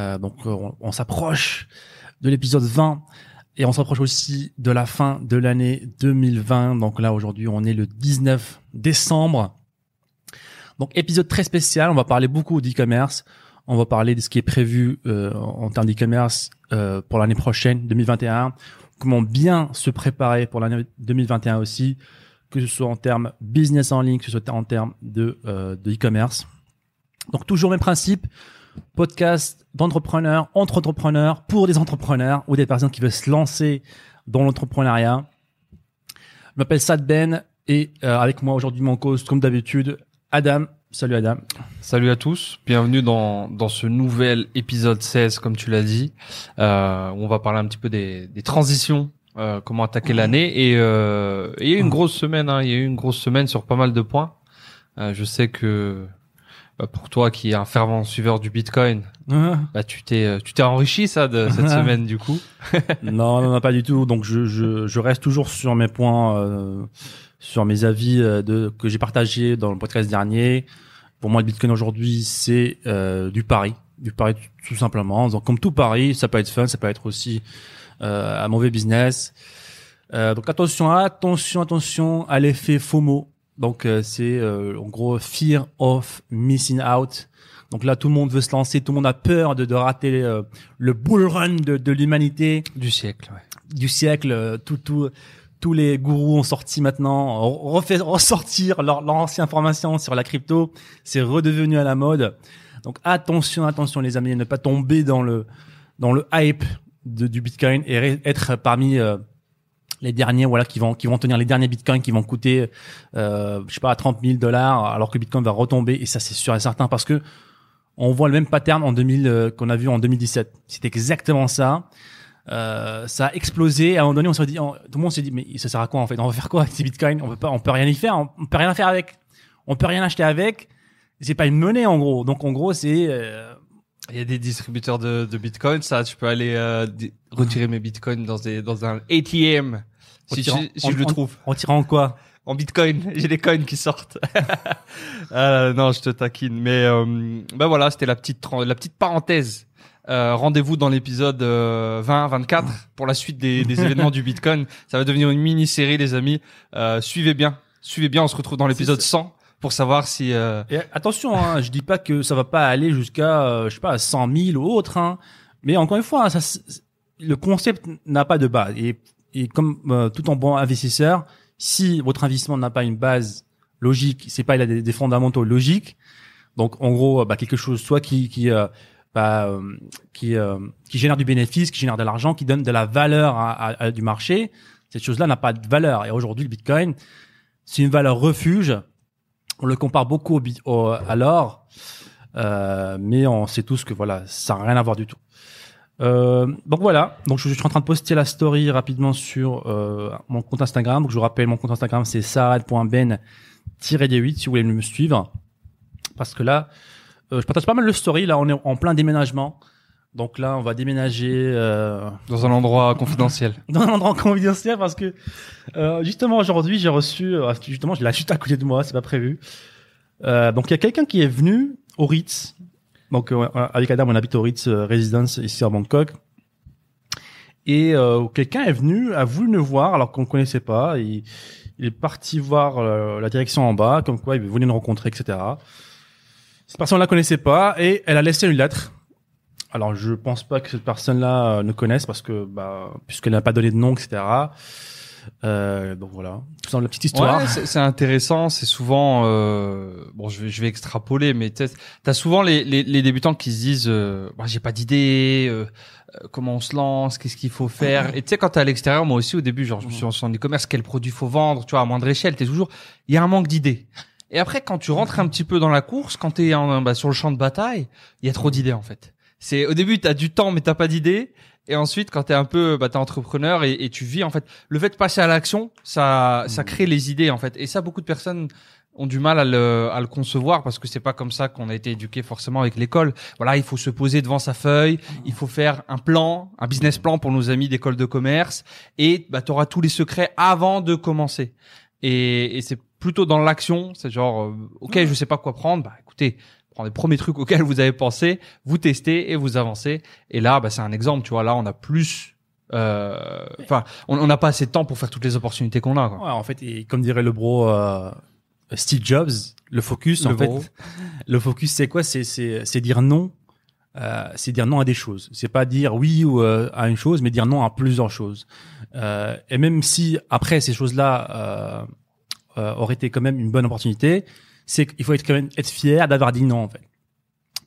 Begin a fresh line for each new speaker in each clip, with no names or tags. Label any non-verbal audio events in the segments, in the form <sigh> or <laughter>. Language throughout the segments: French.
Euh, donc euh, on, s'approche de l'épisode 20 et on s'approche aussi de la fin de l'année 2020. Donc là aujourd'hui on est le 19 décembre. Donc épisode très spécial, on va parler beaucoup d'e-commerce. On va parler de ce qui est prévu euh, en termes d'e-commerce pour l'année prochaine, 2021. Comment bien se préparer pour l'année 2021 aussi, que ce soit en termes business en ligne, que ce soit en termes de de e-commerce. Donc toujours même principe, podcast d'entrepreneurs, entre entrepreneurs, pour des entrepreneurs ou des personnes qui veulent se lancer dans l'entrepreneuriat. Je m'appelle Sad Ben et euh, avec moi aujourd'hui mon cause, comme d'habitude, Adam. Salut Adam.
Salut à tous, bienvenue dans, dans ce nouvel épisode 16, comme tu l'as dit, euh, où on va parler un petit peu des, des transitions, euh, comment attaquer l'année. Et, euh, et il y a eu une grosse semaine, hein, il y a eu une grosse semaine sur pas mal de points. Euh, je sais que pour toi qui est un fervent suiveur du Bitcoin, bah, tu t'es euh, tu t'es enrichi ça de cette semaine du coup. <laughs>
non, non, non, pas du tout. Donc je, je, je reste toujours sur mes points, euh, sur mes avis euh, de que j'ai partagé dans le podcast dernier. Pour moi, le Bitcoin aujourd'hui, c'est euh, du pari, du pari tout- tout simplement. Donc comme tout pari, ça peut être fun, ça peut être aussi euh, un mauvais business. Euh, donc attention, attention, attention à l'effet FOMO. Donc euh, c'est euh, en gros fear of missing out. Donc là, tout le monde veut se lancer, tout le monde a peur de, de rater euh, le bull run de, de l'humanité
Du siècle, ouais.
du siècle. euh, Tout, tout, tous les gourous ont sorti maintenant, ont refait ressortir leur, leur ancienne information sur la crypto. C'est redevenu à la mode. Donc attention, attention les amis, ne pas tomber dans le dans le hype de, du Bitcoin et être parmi euh, les derniers, voilà, qui vont qui vont tenir les derniers Bitcoins qui vont coûter, euh, je sais pas, 30 000 dollars, alors que Bitcoin va retomber. Et ça, c'est sûr et certain parce que on voit le même pattern en 2000 euh, qu'on a vu en 2017. C'est exactement ça. Euh, ça a explosé. À un moment donné, on s'est dit, tout le monde s'est dit, mais ça sert à quoi en fait? On va faire quoi avec ces bitcoins? On peut pas, on peut rien y faire. On, on peut rien faire avec. On peut rien acheter avec. C'est pas une monnaie en gros. Donc en gros, c'est euh,
Il y a des distributeurs de, de Bitcoin, ça, tu peux aller euh, retirer mes Bitcoins dans des dans un ATM si,
Retirant-
si, si
en-
je le trouve.
en tirant quoi?
En Bitcoin, <laughs> j'ai des coins qui sortent. Euh, <laughs> non, je te taquine. Mais euh, ben voilà, c'était la petite la petite parenthèse. Euh, Rendez-vous dans l'épisode euh, 20-24 pour la suite des, des événements du Bitcoin. Ça va devenir une mini-série, les amis. Euh, suivez bien, suivez bien. On se retrouve dans l'épisode 100 pour savoir si. euh,
Et attention, hein, je dis pas que ça va pas aller jusqu'à, euh, je sais pas, 100 000 ou autre. Hein, mais encore une fois, hein, ça, le concept n'a pas de base. Et, et comme euh, tout en bon investisseur, si votre investissement n'a pas une base logique, c'est pas il a des, fondamentaux logiques. Donc en gros, bah, quelque chose soit qui qui euh, bah, euh, euh, qui génère du bénéfice, qui génère de l'argent, qui donne de la valeur à, à- à du marché. Cette chose-là n'a pas de valeur. Et aujourd'hui, le Bitcoin, c'est une valeur refuge. On le compare beaucoup au, au- à l'or, euh, mais on sait tous que voilà, ça n'a rien à voir du tout. Euh, donc voilà, donc je, je suis en train de poster la story rapidement sur euh, mon compte Instagram. Donc je vous rappelle, mon compte Instagram c'est saad.ben-d8 si vous voulez me suivre. Parce que là, euh, je partage pas mal de stories. Là, on est en plein déménagement. Donc là, on va déménager euh,
dans un endroit <laughs> confidentiel.
dans un endroit confidentiel parce que euh, justement aujourd'hui j'ai reçu euh, justement je l'ai juste à côté de moi c'est pas prévu euh, donc il y a quelqu'un qui est venu au Ritz donc euh, avec Adam on habite au Ritz euh, Residence ici à Bangkok. Et euh, quelqu'un est venu a voulu nous voir alors qu'on ne connaissait pas. Il, est parti voir euh, la direction en bas comme quoi il voulait nous rencontrer etc cette personne la connaissait pas et elle a laissé une lettre. Alors, je pense pas que cette personne-là euh, ne connaisse parce que, bah, puisqu'elle n'a pas donné de nom, etc. Euh, donc voilà, tout ça, la petite histoire.
Ouais, c'est intéressant. C'est souvent euh, bon, je vais je vais extrapoler, mais t'as as souvent les, les les débutants qui se disent, euh, bah, j'ai pas d'idée, euh, euh, comment on se lance, qu'est-ce qu'il faut faire. Et tu sais, quand t'es à l'extérieur, moi aussi au début, genre je me suis lancé en e-commerce, quel produit faut vendre, tu vois, à moindre échelle, t'es toujours, il y a un manque d'idées. Et après, quand tu rentres un petit peu dans la course, quand t'es en- bah, sur le champ de bataille, il y a trop d'idées en fait. C'est au début, t'as du temps, mais t'as pas d'idées. Et ensuite, quand t'es un peu, bah, t'es entrepreneur et, et tu vis en fait, le fait de passer à l'action, ça, ça crée les idées en fait. Et ça, beaucoup de personnes ont du mal à le, à le concevoir parce que c'est pas comme ça qu'on a été éduqué forcément avec l'école. Voilà, il faut se poser devant sa feuille, il faut faire un plan, un business plan pour nos amis d'école de commerce, et bah, t'auras tous les secrets avant de commencer. Et, et c'est plutôt dans l'action, c'est genre, euh, ok, je sais pas quoi prendre, bah écoutez, prend les premiers trucs auxquels vous avez pensé, vous testez et vous avancez. Et là, bah, c'est un exemple, tu vois. Là, on a plus, euh, enfin, on n'a pas assez de temps pour faire toutes les opportunités qu'on a. Quoi.
Ouais, en fait, et comme dirait le bro euh, Steve Jobs, le focus,
Le
en fait, <laughs> le focus, c'est quoi? C'est dire non. Euh, c'est dire non à des choses. C'est pas dire oui ou à une chose, mais dire non à plusieurs choses. Et même si après ces choses-là auraient été quand même une bonne opportunité, c'est qu'il faut être quand même être fier d'avoir dit non en fait.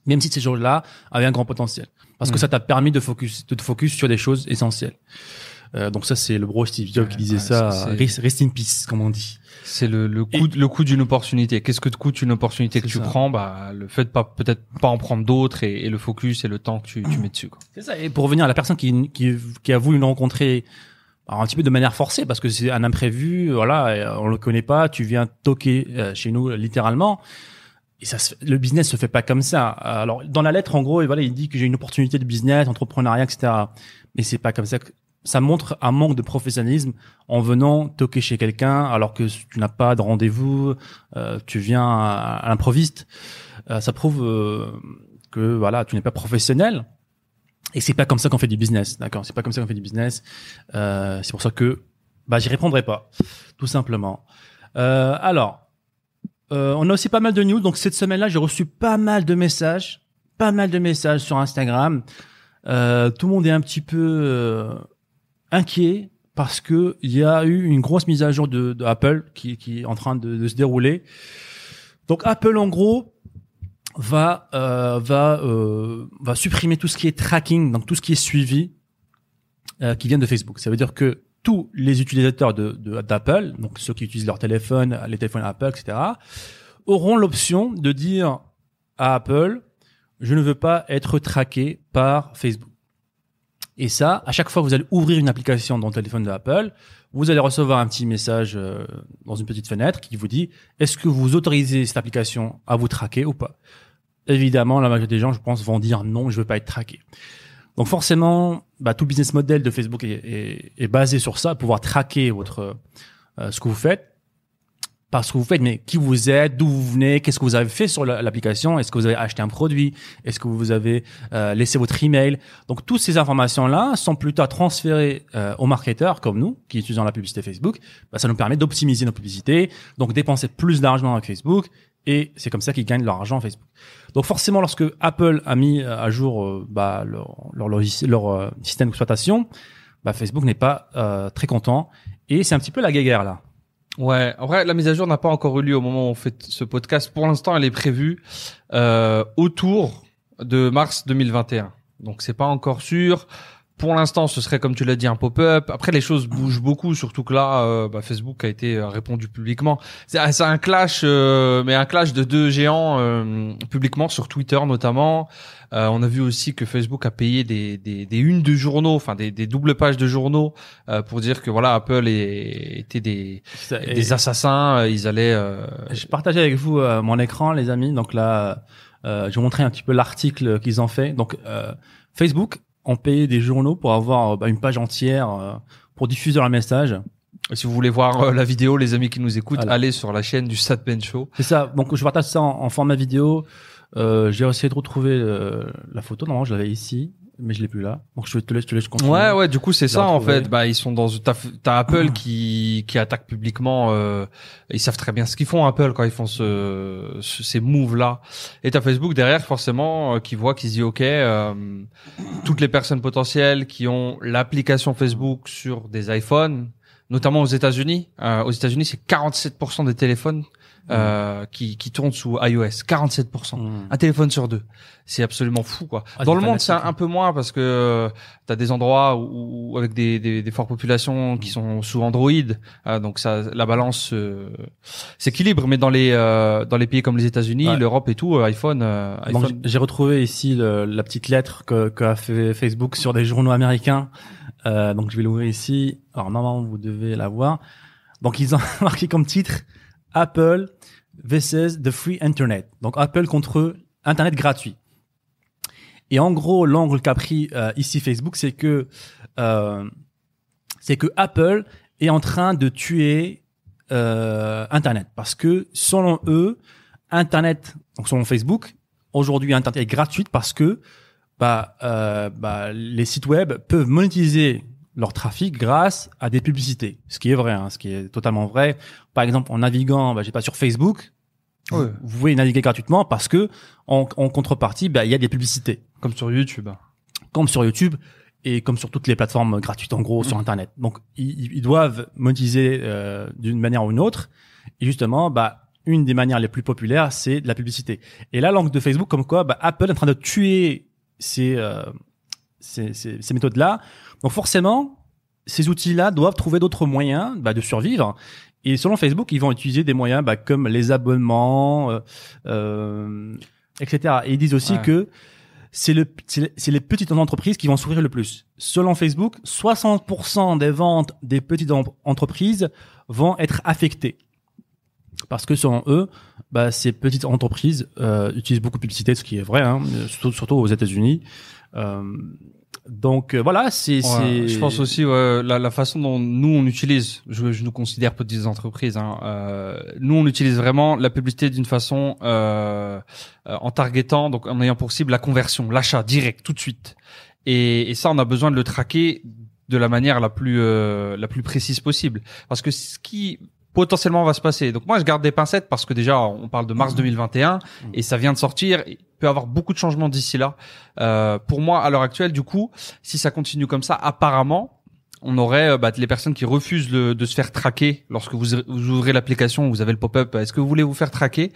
Même si ces choses-là avaient un grand potentiel, parce que
Mhm.
ça t'a permis de focus, de te focus sur des choses essentielles. Euh, donc ça c'est le bro Steve Jobs qui disait
ouais,
ça. Rest, rest in peace, comme on dit.
C'est le, le coût, le coût d'une opportunité. Qu'est-ce que te coûte une opportunité que tu prends? Bah, le fait de pas peut-être pas en prendre d'autres et, et le focus et le temps que tu, tu mets dessus. Quoi.
C'est ça. Et pour revenir à la personne qui, qui, qui a voulu nous rencontrer alors, un petit peu de manière forcée parce que c'est un imprévu, voilà, et on le connaît pas, tu viens toquer euh, chez nous littéralement. Et ça, le business se fait pas comme ça. Alors dans la lettre, en gros, voilà, il dit que j'ai une opportunité de business, entrepreneuriat, etc. Mais c'est pas comme ça. Ça montre un manque de professionnalisme en venant toquer chez quelqu'un alors que tu n'as pas de rendez-vous, euh, tu viens à, l'improviste. Euh, ça prouve euh, que voilà, tu n'es pas professionnel. Et c'est pas comme ça qu'on fait du business, d'accord? C'est pas comme ça qu'on fait du business. Euh, c'est pour ça que bah j'y répondrai pas, tout simplement. Euh, alors, euh, on a aussi pas mal de news. Donc cette semaine-là, j'ai reçu pas mal de messages, pas mal de messages sur Instagram. Euh, tout le monde est un petit peu euh, inquiet parce que il y a eu une grosse mise à jour de, Apple qui, qui est en train de se dérouler. Donc Apple, en gros, va euh, euh, va supprimer tout ce qui est tracking, donc tout ce qui est suivi euh, qui vient de Facebook. Ça veut dire que tous les utilisateurs d'Apple, donc ceux qui utilisent leur téléphone, les téléphones Apple, etc., auront l'option de dire à Apple je ne veux pas être traqué par Facebook. Et ça, à chaque fois que vous allez ouvrir une application dans le téléphone de Apple, vous allez recevoir un petit message dans une petite fenêtre qui vous dit est-ce que vous autorisez cette application à vous traquer ou pas? Évidemment, la majorité des gens, je pense, vont dire non, je veux pas être traqué. Donc forcément, bah, tout business model de Facebook est, est- est basé sur ça, pouvoir traquer votre euh, ce que vous faites, pas ce que vous faites, mais qui vous êtes, d'où vous venez, qu'est-ce que vous avez fait sur la- l'application, est-ce que vous avez acheté un produit, est-ce que vous avez euh, laissé votre email. Donc toutes ces informations-là sont plus tard transférées euh, aux marketeurs comme nous, qui utilisons la publicité Facebook. Bah, ça nous permet d'optimiser nos publicités, donc dépenser plus d'argent avec Facebook, et c'est comme ça qu'ils gagnent leur argent Facebook. Donc forcément, lorsque Apple a mis euh, à jour euh, bah, leur, logiciel- leur euh, système d'exploitation, bah, Facebook n'est pas euh, très content, et c'est un petit peu la guéguerre là.
Ouais, en vrai, la mise à jour n'a pas encore eu lieu au moment où on fait ce podcast. Pour l'instant, elle est prévue autour de mars 2021. Donc, c'est pas encore sûr. Pour l'instant, ce serait comme tu l'as dit un pop-up. Après, les choses bougent beaucoup, surtout que là, euh, bah, Facebook a été euh, répondu publiquement. C'est ah, c'est un clash, euh, mais un clash de deux géants euh, publiquement sur Twitter notamment. Euh, on a vu aussi que Facebook a payé des, des, des unes de journaux, enfin des, des doubles pages de journaux euh, pour dire que voilà Apple est- était des, des assassins. Ils allaient. euh,
Je partageais avec vous euh, mon écran, les amis. Donc là, euh, je vous montrais un petit peu l'article qu'ils ont fait. Donc euh, Facebook ont payé des journaux pour avoir euh, bah, une page entière euh, pour diffuser leur message.
Si vous voulez voir euh, la vidéo, les amis qui nous écoutent,
Voilà.
allez sur la chaîne du Sat Ben Show.
C'est ça. Donc je partage ça en, en format vidéo. Euh, J'ai essayé de retrouver euh, la photo. Normalement, je l'avais ici, mais je l'ai plus là. Donc je te laisse, je te laisse continuer.
Ouais, ouais. Du coup, c'est ça en fait. Bah, ils sont dans. T'as t'as Apple qui qui attaque publiquement. euh, ils savent très bien ce qu'ils font Apple quand ils font ce, ce- ces moves là. Et t'as Facebook derrière forcément euh, qui voit, qui se dit ok, euh, toutes les personnes potentielles qui ont l'application Facebook sur des iPhones, notamment aux États-Unis. Euh, aux États-Unis, c'est 47% des téléphones euh, qui qui tournent sous iOS. 47%.
Mmh.
Un téléphone sur deux. C'est absolument fou, quoi.
Ah,
Dans le monde, c'est un, peu moins parce que euh, t'as des endroits où, où- avec des, des, des fortes populations qui sont sous Android, euh, donc ça, la balance euh, s'équilibre. Mais dans les euh, dans les pays comme les États-Unis,
Ouais.
l'Europe et tout, euh, iPhone, euh,
Donc,
iPhone.
j'ai- retrouvé ici le- la petite lettre que qu'a fait Facebook sur des journaux américains. Euh, donc je vais l'ouvrir ici. Alors normalement vous devez la voir. Donc ils ont <laughs> marqué comme titre Apple versus the free internet. Donc Apple contre internet gratuit. Et en gros l'angle qu'a pris euh, ici Facebook c'est que euh, c'est que Apple est en train de tuer euh, internet parce que selon eux internet donc selon Facebook aujourd'hui Internet est gratuite parce que bah, bah, les sites web peuvent monétiser leur trafic grâce à des publicités, ce qui est vrai, hein, ce qui est totalement vrai. Par exemple, en naviguant, bah, j'ai pas sur Facebook,
Ouais.
vous pouvez naviguer gratuitement parce que en, en contrepartie, bah, il y a des publicités,
Comme sur YouTube.
comme sur YouTube et comme sur toutes les plateformes gratuites en gros sur Internet. Donc ils, ils doivent monétiser euh, d'une manière ou une autre. Et justement, bah une des manières les plus populaires, c'est de la publicité. Et là, l'angle de Facebook, comme quoi, bah, Apple est en train de tuer ces euh, ces, ces, ces méthodes-là. Donc forcément, ces outils-là doivent trouver d'autres moyens bah, de survivre. Et selon Facebook, ils vont utiliser des moyens bah, comme les abonnements, euh, euh, etc. Et ils disent aussi
Ouais.
que c'est le c'est les- petites entreprises qui vont souffrir le plus. Selon Facebook, 60% des ventes des petites entreprises vont être affectées. Parce que selon eux, bah, ces petites entreprises euh, utilisent beaucoup de publicité, ce qui est vrai, hein, surtout, surtout aux États-Unis. Euh, donc euh, voilà, c'est
Ouais, je pense aussi ouais, la, la façon dont nous on utilise, je, je nous considère petites entreprises. Hein, euh, nous on utilise vraiment la publicité d'une façon euh, euh, en targetant, donc en ayant pour cible la conversion, l'achat direct, tout de suite. Et, et ça, on a besoin de le traquer de la manière la plus euh, la plus précise possible, parce que ce qui potentiellement va se passer. Donc moi, je garde des pincettes parce que déjà, on parle de mars 2021 et ça vient de sortir. Avoir beaucoup de changements d'ici là. Euh, pour moi, à l'heure actuelle, du coup, si ça continue comme ça, apparemment, on aurait euh, bah, les personnes qui refusent de se faire traquer lorsque vous, vous ouvrez l'application, vous avez le pop-up. Est-ce que vous voulez vous faire traquer?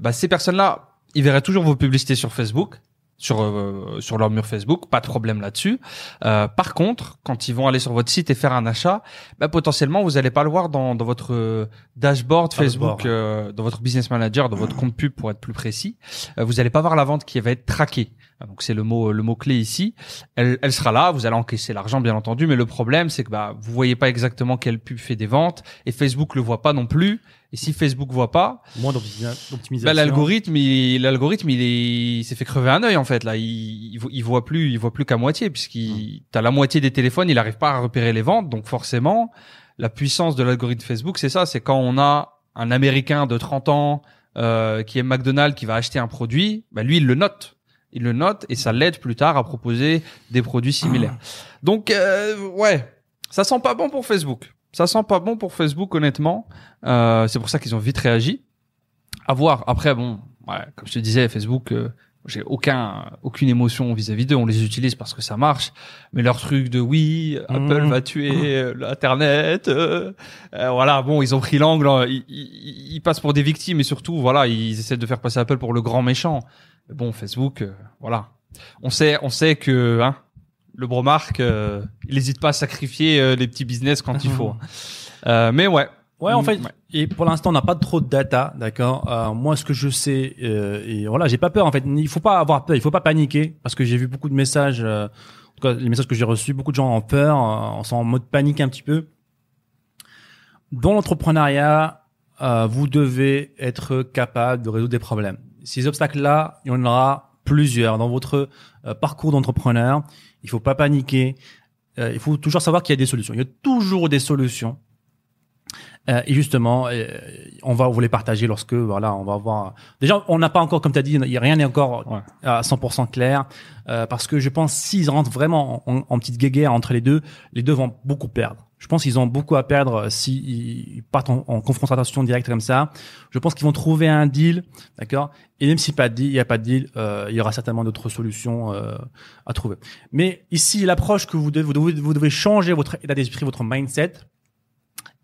Bah, Ces personnes-là, ils verraient toujours vos publicités sur Facebook. Sur euh, sur leur mur Facebook, pas de problème là-dessus. Euh, par contre, quand ils vont aller sur votre site et faire un achat, bah, potentiellement vous allez pas le voir dans, dans votre euh, dashboard Facebook, euh, dans votre business manager, dans votre compte pub pour être plus précis. Euh, vous allez pas voir la vente qui va être traquée. Ah, Donc c'est le mot le mot clé ici. Elle, elle sera là, vous allez encaisser l'argent bien entendu, mais le problème c'est que bah vous voyez pas exactement quelle pub fait des ventes et Facebook le voit pas non plus. Et si Facebook voit pas,
moins d'optimi- d'optimisation.
bah, l'algorithme il l'algorithme il est il s'est fait crever un œil en fait là, il il, vo- il voit plus il voit plus qu'à moitié puisqu'il t'as la moitié des téléphones, il arrive pas à repérer les ventes donc forcément la puissance de l'algorithme Facebook c'est ça, c'est quand on a un américain de 30 ans euh, qui est McDonald's qui va acheter un produit, bah lui il le note il le note et ça l'aide plus tard à proposer des produits similaires. Donc euh, ouais, ça sent pas bon pour Facebook. Ça sent pas bon pour Facebook honnêtement. Euh, c'est pour ça qu'ils ont vite réagi. À voir. Après bon, ouais, comme je te disais, Facebook, euh, j'ai aucun aucune émotion vis-à-vis d'eux. On les utilise parce que ça marche. Mais leur truc de oui, Apple
Mhm.
va tuer l'internet. euh, euh, voilà, bon, ils ont pris l'angle. hein. Ils, ils- ils passent pour des victimes et surtout, voilà, ils essaient de faire passer Apple pour le grand méchant. Mais bon, Facebook, euh, voilà. On sait, on sait que hein, le bromarque, euh, il n'hésite pas à sacrifier les petits business quand il faut. <laughs> Euh, mais ouais.
Ouais, en
Mm,
fait,
ouais.
et pour l'instant, on n'a pas trop de data, d'accord. Euh, moi, ce que je sais, euh, et voilà, j'ai pas peur. En fait, il faut pas avoir peur, il faut pas paniquer, parce que j'ai vu beaucoup de messages, euh, en tout cas, les messages que j'ai reçus, beaucoup de gens ont peur, euh, sont en mode panique un petit peu. Dans l'entrepreneuriat, euh, vous devez être capable de résoudre des problèmes. Ces obstacles-là, il y en aura plusieurs dans votre euh, parcours d'entrepreneur. Il faut pas paniquer. Euh, il faut toujours savoir qu'il y a des solutions. Il y a toujours des solutions. Euh, et justement, euh, on va vous les partager lorsque voilà, on va voir. Déjà, on n'a pas encore, comme tu as dit, il y a rien n'est encore
Ouais.
à 100% clair, euh, parce que je pense s'ils rentrent vraiment en, en petite guéguerre entre les deux, les deux vont beaucoup perdre. Je pense qu'ils ont beaucoup à perdre s'ils ils partent en, en confrontation directe comme ça. Je pense qu'ils vont trouver un deal, d'accord? Et même si pas de deal, il y a pas de deal, euh, il y aura certainement d'autres solutions euh, à trouver. Mais ici, l'approche que vous devez, vous devez, vous devez changer votre état d'esprit, votre mindset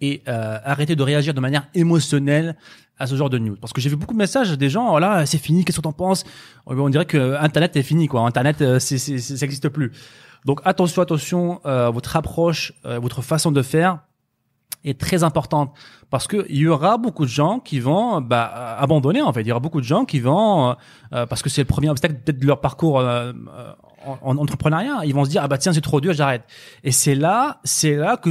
et euh, arrêter de réagir de manière émotionnelle à ce genre de news. Parce que j'ai vu beaucoup de messages des gens, voilà, c'est fini, qu'est-ce que t'en penses? On dirait que Internet est fini, quoi. Internet, euh, c'est, c'est, ça n'existe plus. Donc attention, attention, euh, votre approche, euh, votre façon de faire est très importante parce que il y aura beaucoup de gens qui vont bah, abandonner en fait. Il y aura beaucoup de gens qui vont euh, euh, parce que c'est le premier obstacle de leur parcours euh, euh, en, en entrepreneuriat. Ils vont se dire ah bah tiens c'est trop dur, j'arrête. Et c'est là, c'est là que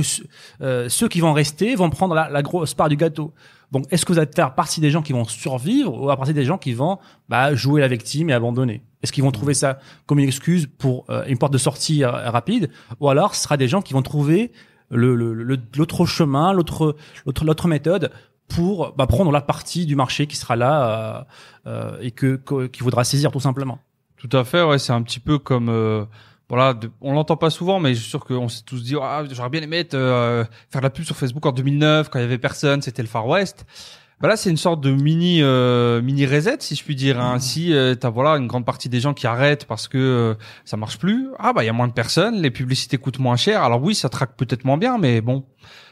euh, ceux qui vont rester vont prendre la, grosse part du gâteau. Donc est-ce que vous allez faire partie des gens qui vont survivre ou à partie des gens qui vont bah, jouer la victime et abandonner? Est-ce qu'ils vont trouver ça comme une excuse pour euh, une porte de sortie euh, rapide? Ou alors ce sera des gens qui vont trouver le le- le- l'autre chemin, l'autre l'autre l'autre méthode pour bah, prendre la partie du marché qui sera là euh, euh, et que qu'il saisir tout simplement.
Tout à fait, ouais, c'est un petit peu comme euh, voilà, de- on l'entend pas souvent, mais je suis sûr qu'on s'est tous dit ah, j'aurais bien aimé être, euh, faire de la pub sur Facebook en 2009 quand il y avait personne, c'était le Far West. Bah là, c'est une sorte de mini euh, mini reset, si je puis dire. Hein. Si euh, t'as voilà une grande partie des gens qui arrêtent parce que euh, ça marche plus, ah bah il y a moins de personnes, les publicités coûtent moins cher. Alors oui, ça traque peut-être moins bien, mais bon,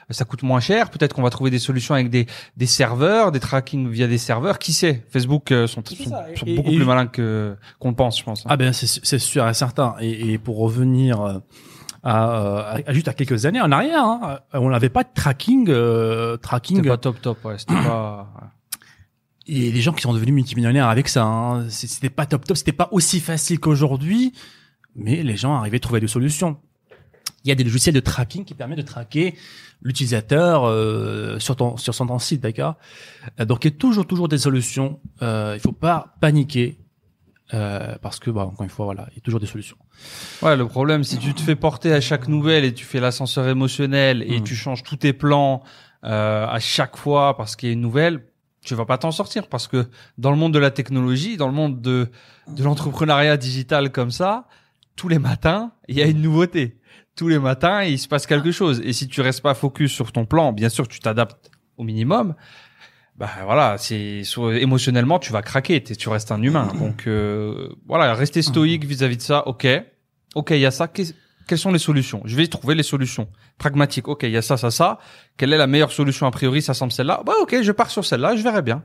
ça coûte moins cher. Peut-être qu'on va trouver des solutions avec des des serveurs, des tracking via des serveurs. Qui sait Facebook euh, sont, sont,
ça.
sont
Et-
beaucoup
et-
plus malins que qu'on le pense, je pense. hein.
Ah ben c'est c'est sûr et certain. Et, et pour revenir euh, à, à- juste à quelques années en arrière, hein, on n'avait pas de tracking, euh, tracking.
C'était pas top top, ouais. C'était pas.
Et les gens qui sont devenus multimillionnaires avec ça, hein, c'était pas top top, c'était pas aussi facile qu'aujourd'hui, mais les gens arrivaient à trouver des solutions. Il y a des logiciels de tracking qui permettent de traquer l'utilisateur euh, sur ton sur son site, d'accord? Euh, Donc il y a toujours toujours des solutions. Euh, il faut pas paniquer euh, parce que bah, encore une fois voilà, il y a toujours des solutions.
Ouais, le problème, si tu te fais porter à chaque nouvelle et tu fais l'ascenseur émotionnel et
Mm.
tu changes tous tes plans euh, à chaque fois parce qu'il y a une nouvelle, tu vas pas t'en sortir parce que dans le monde de la technologie, dans le monde de de l'entrepreneuriat digital comme ça, tous les matins, il y a une nouveauté. Tous les matins, il se passe quelque chose. Et si tu restes pas focus sur ton plan, bien sûr, tu t'adaptes au minimum. Bah voilà, c'est soit émotionnellement tu vas craquer, tu restes un humain. Donc euh, voilà, rester stoïque vis-à-vis de ça. Ok, ok, il y a ça. Quelles sont les solutions? Je vais trouver les solutions pragmatiques. Ok, il y a ça, ça, ça. Quelle est la meilleure solution? A priori Ça semble celle-là. Bah ok, je pars sur celle-là, je verrai bien.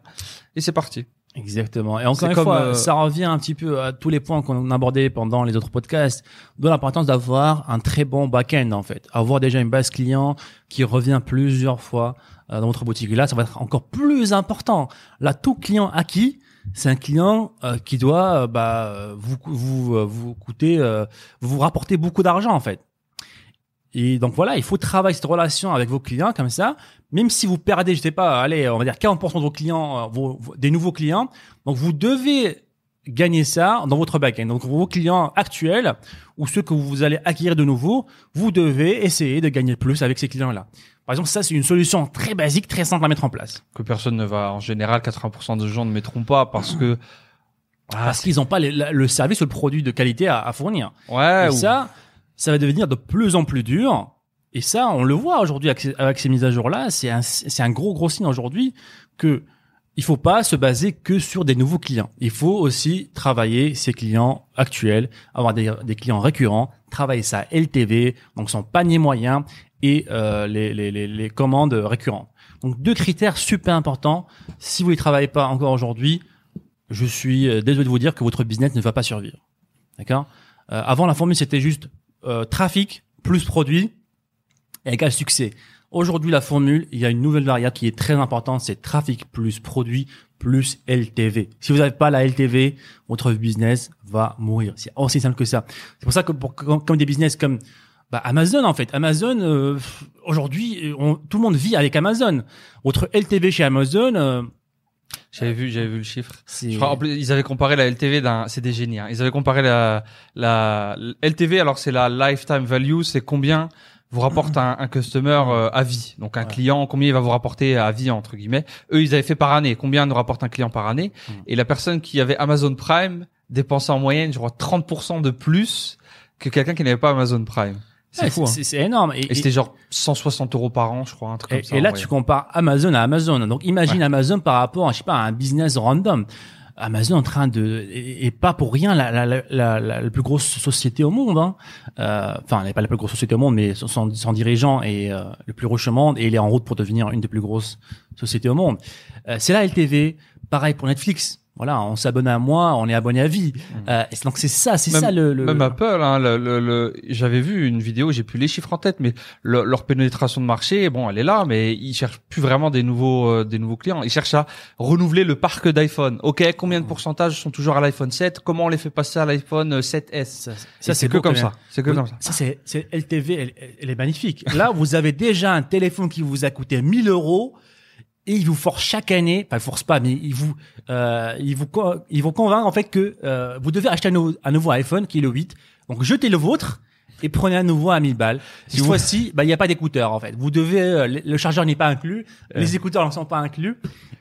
Et c'est parti.
Exactement. Et encore une
comme,
fois,
euh,
ça revient un petit peu à tous les points qu'on a abordés pendant les autres podcasts, de l'importance d'avoir un très bon back-end en fait, avoir déjà une base client qui revient plusieurs fois euh, dans votre boutique. Et là, ça va être encore plus important. Là, tout client acquis, c'est un client euh, qui doit euh, bah, vous vous vous coûter, vous rapporter beaucoup d'argent en fait. Et donc voilà, il faut travailler cette relation avec vos clients comme ça. Même si vous perdez, je sais pas, allez, on va dire 40% de vos clients, euh, vos, vos- des nouveaux clients, donc vous devez gagner ça dans votre back-end. Donc vos clients actuels ou ceux que vous allez acquérir de nouveau, vous devez essayer de gagner plus avec ces clients-là. Par exemple, ça c'est une solution très basique, très simple à mettre en place.
Que personne ne va, en général, 80% des gens ne mettront pas parce que ah,
parce qu'ils n'ont pas les- la- le service ou le produit de qualité à, à fournir.
ouais,
Et
ou-
ça, ça va devenir de plus en plus dur. Et ça, on le voit aujourd'hui avec, ces- mises à jour-là. C'est un, un gros, gros signe aujourd'hui que il faut pas se baser que sur des nouveaux clients. Il faut aussi travailler ses clients actuels, avoir des, clients récurrents, travailler sa LTV, donc son panier moyen et euh, les, les, les, les commandes récurrentes. Donc deux critères super importants. Si vous ne travaillez pas encore aujourd'hui, je suis euh, désolé de vous dire que votre business ne va pas survivre. D'accord? Euh, Avant, la formule c'était juste euh, trafic plus produit égale succès. Aujourd'hui, la formule, il y a une nouvelle variable qui est très importante, c'est trafic plus produit plus LTV. Si vous n'avez pas la LTV, votre business va mourir. C'est aussi simple que ça. C'est pour ça que pour, comme, des business comme bah, Amazon en fait, Amazon euh, aujourd'hui, tout le monde vit avec Amazon. Votre LTV chez Amazon, euh,
J'avais vu, j'avais vu le chiffre. Je crois, en plus, ils avaient comparé la LTV d'un, c'est des génies. Hein. Ils avaient comparé la, la LTV. Alors c'est la lifetime value, c'est combien vous rapporte un, un customer euh, à vie. Donc un
Ouais.
client, combien il va vous rapporter à vie entre guillemets. Eux, ils avaient fait par année. Combien nous rapporte un client par année?
Mm.
Et la personne qui avait Amazon Prime dépensait en moyenne, je crois, 30% de plus que quelqu'un qui n'avait pas Amazon Prime. C'est
ouais,
fou. Hein.
c'est- énorme. Et,
Et c'était genre 160 euros par an, je crois, un truc
Et,
comme ça.
et là, tu compares Amazon à Amazon. Donc, imagine Amazon par rapport, à, je sais pas, à un business random. Amazon en train de et, et pas pour rien la, la, la, la, plus grosse société au monde. Hein. Euh, Enfin, elle n'est pas la plus grosse société au monde, mais son, son, son dirigeant est euh, le plus riche au monde et il est en route pour devenir une des plus grosses sociétés au monde. Euh, c'est la LTV. Pareil pour Netflix. Voilà, on s'abonne à moi, on est abonné à vie. Euh, et donc c'est ça, c'est ça le. le
Même Apple, hein, le, le, le- j'avais vu une vidéo, j'ai plus les chiffres en tête, mais le- leur pénétration de marché, bon, elle est là, mais ils cherchent plus vraiment des nouveaux, euh, des nouveaux clients. Ils cherchent à renouveler le parc d'iPhone. Ok, combien de pourcentages sont toujours à l'iPhone 7 Comment on les fait passer à l'iPhone 7S
ça,
Ça, c'est que comme ça. C'est que
Oui,
comme ça.
Ça, c'est, c'est LTV, elle, elle est magnifique. Là, vous avez déjà un téléphone qui vous a coûté 1000 euros et il vous force chaque année, enfin, il force pas, mais il vous, euh, il vous, ils vont convaincre, en fait, que, euh, vous devez acheter un nouveau iPhone qui est le 8. Donc, jetez le vôtre et prenez à nouveau à 1000 balles. Cette fois-ci, bah il y a pas d'écouteurs en fait. Vous devez euh, le chargeur n'est pas inclus,
Ouais.
les écouteurs ne sont pas inclus.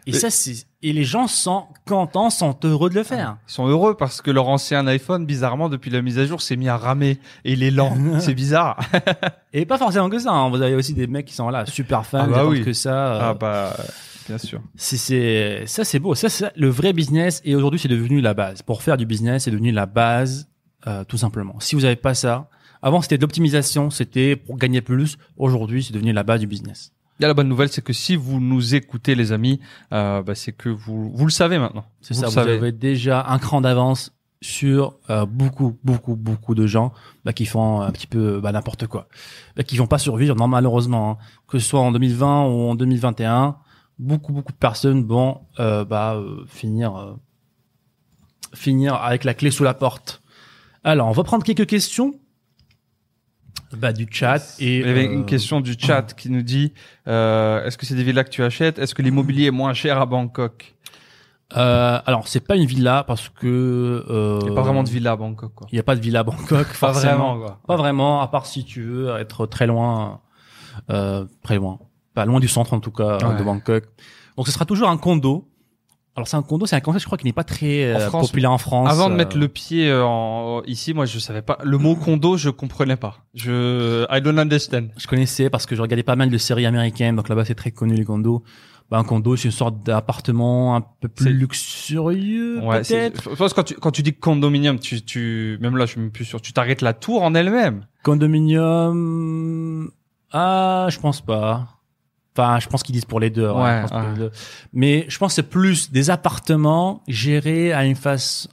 Et
Mais-
ça c'est et les gens sont contents, sont heureux de le faire.
Ils sont heureux parce que leur ancien iPhone, bizarrement, depuis la mise à jour, s'est mis à ramer et il est lent. <laughs> c'est bizarre.
Et pas forcément que ça. hein. Vous avez aussi des mecs qui sont là super fans,
Ah bah oui.
que ça. euh,
ah bah, bien sûr.
c'est ça c'est beau. Ça c'est le vrai business et aujourd'hui c'est devenu la base. Pour faire du business, c'est devenu la base euh, tout simplement. Si vous avez pas ça, avant c'était de l'optimisation, c'était pour gagner plus. Aujourd'hui, c'est devenu la base du business.
A la bonne nouvelle, c'est que si vous nous écoutez, les amis, euh, bah, c'est que vous, vous le savez maintenant.
C'est ça, vous
savez.
avez déjà un cran d'avance sur euh, beaucoup, beaucoup, beaucoup de gens bah, qui font un petit peu bah, n'importe quoi, bah, qui vont pas survivre, non malheureusement, hein. que ce soit en 2020 ou en 2021, beaucoup, beaucoup de personnes vont euh, bah, euh, finir, euh, finir avec la clé sous la porte. Alors, on va prendre quelques questions bah, du chat et
Il y avait
euh,
une question du chat qui nous dit euh, est-ce que c'est des villas que tu achètes? Est-ce que l'immobilier est moins cher à Bangkok?
Euh, alors, c'est pas une villa parce que euh,
Il n'y a pas vraiment de villa à Bangkok, quoi.
Il n'y a pas de villa à Bangkok,
Pas vraiment, quoi.
Pas vraiment, à part si tu veux être très loin, euh, très loin, pas loin du centre en tout cas
Ouais.
de Bangkok. Donc ce sera toujours un condo. Alors c'est un condo, c'est un concept je crois qui n'est pas très
En
euh,
France,
populaire en France.
Avant de
euh,
mettre le pied euh, en, ici, moi, je savais pas. Le mot condo, je comprenais pas. Je, I don't understand.
je connaissais parce que je regardais pas mal de séries américaines, donc là-bas c'est très connu les condos. Bah, un condo, c'est une sorte d'appartement un peu plus luxurieux,
Ouais,
peut-être.
je pense que quand tu, quand tu dis condominium, tu, tu, même là, je suis même plus sûr. Tu t'arrêtes la tour en elle-même.
Condominium, ah, je pense pas. Enfin, je pense qu'ils disent pour les deux. ouais,
Ouais,
je pense pour
ouais.
les deux. Mais je pense que c'est plus des appartements gérés à une face,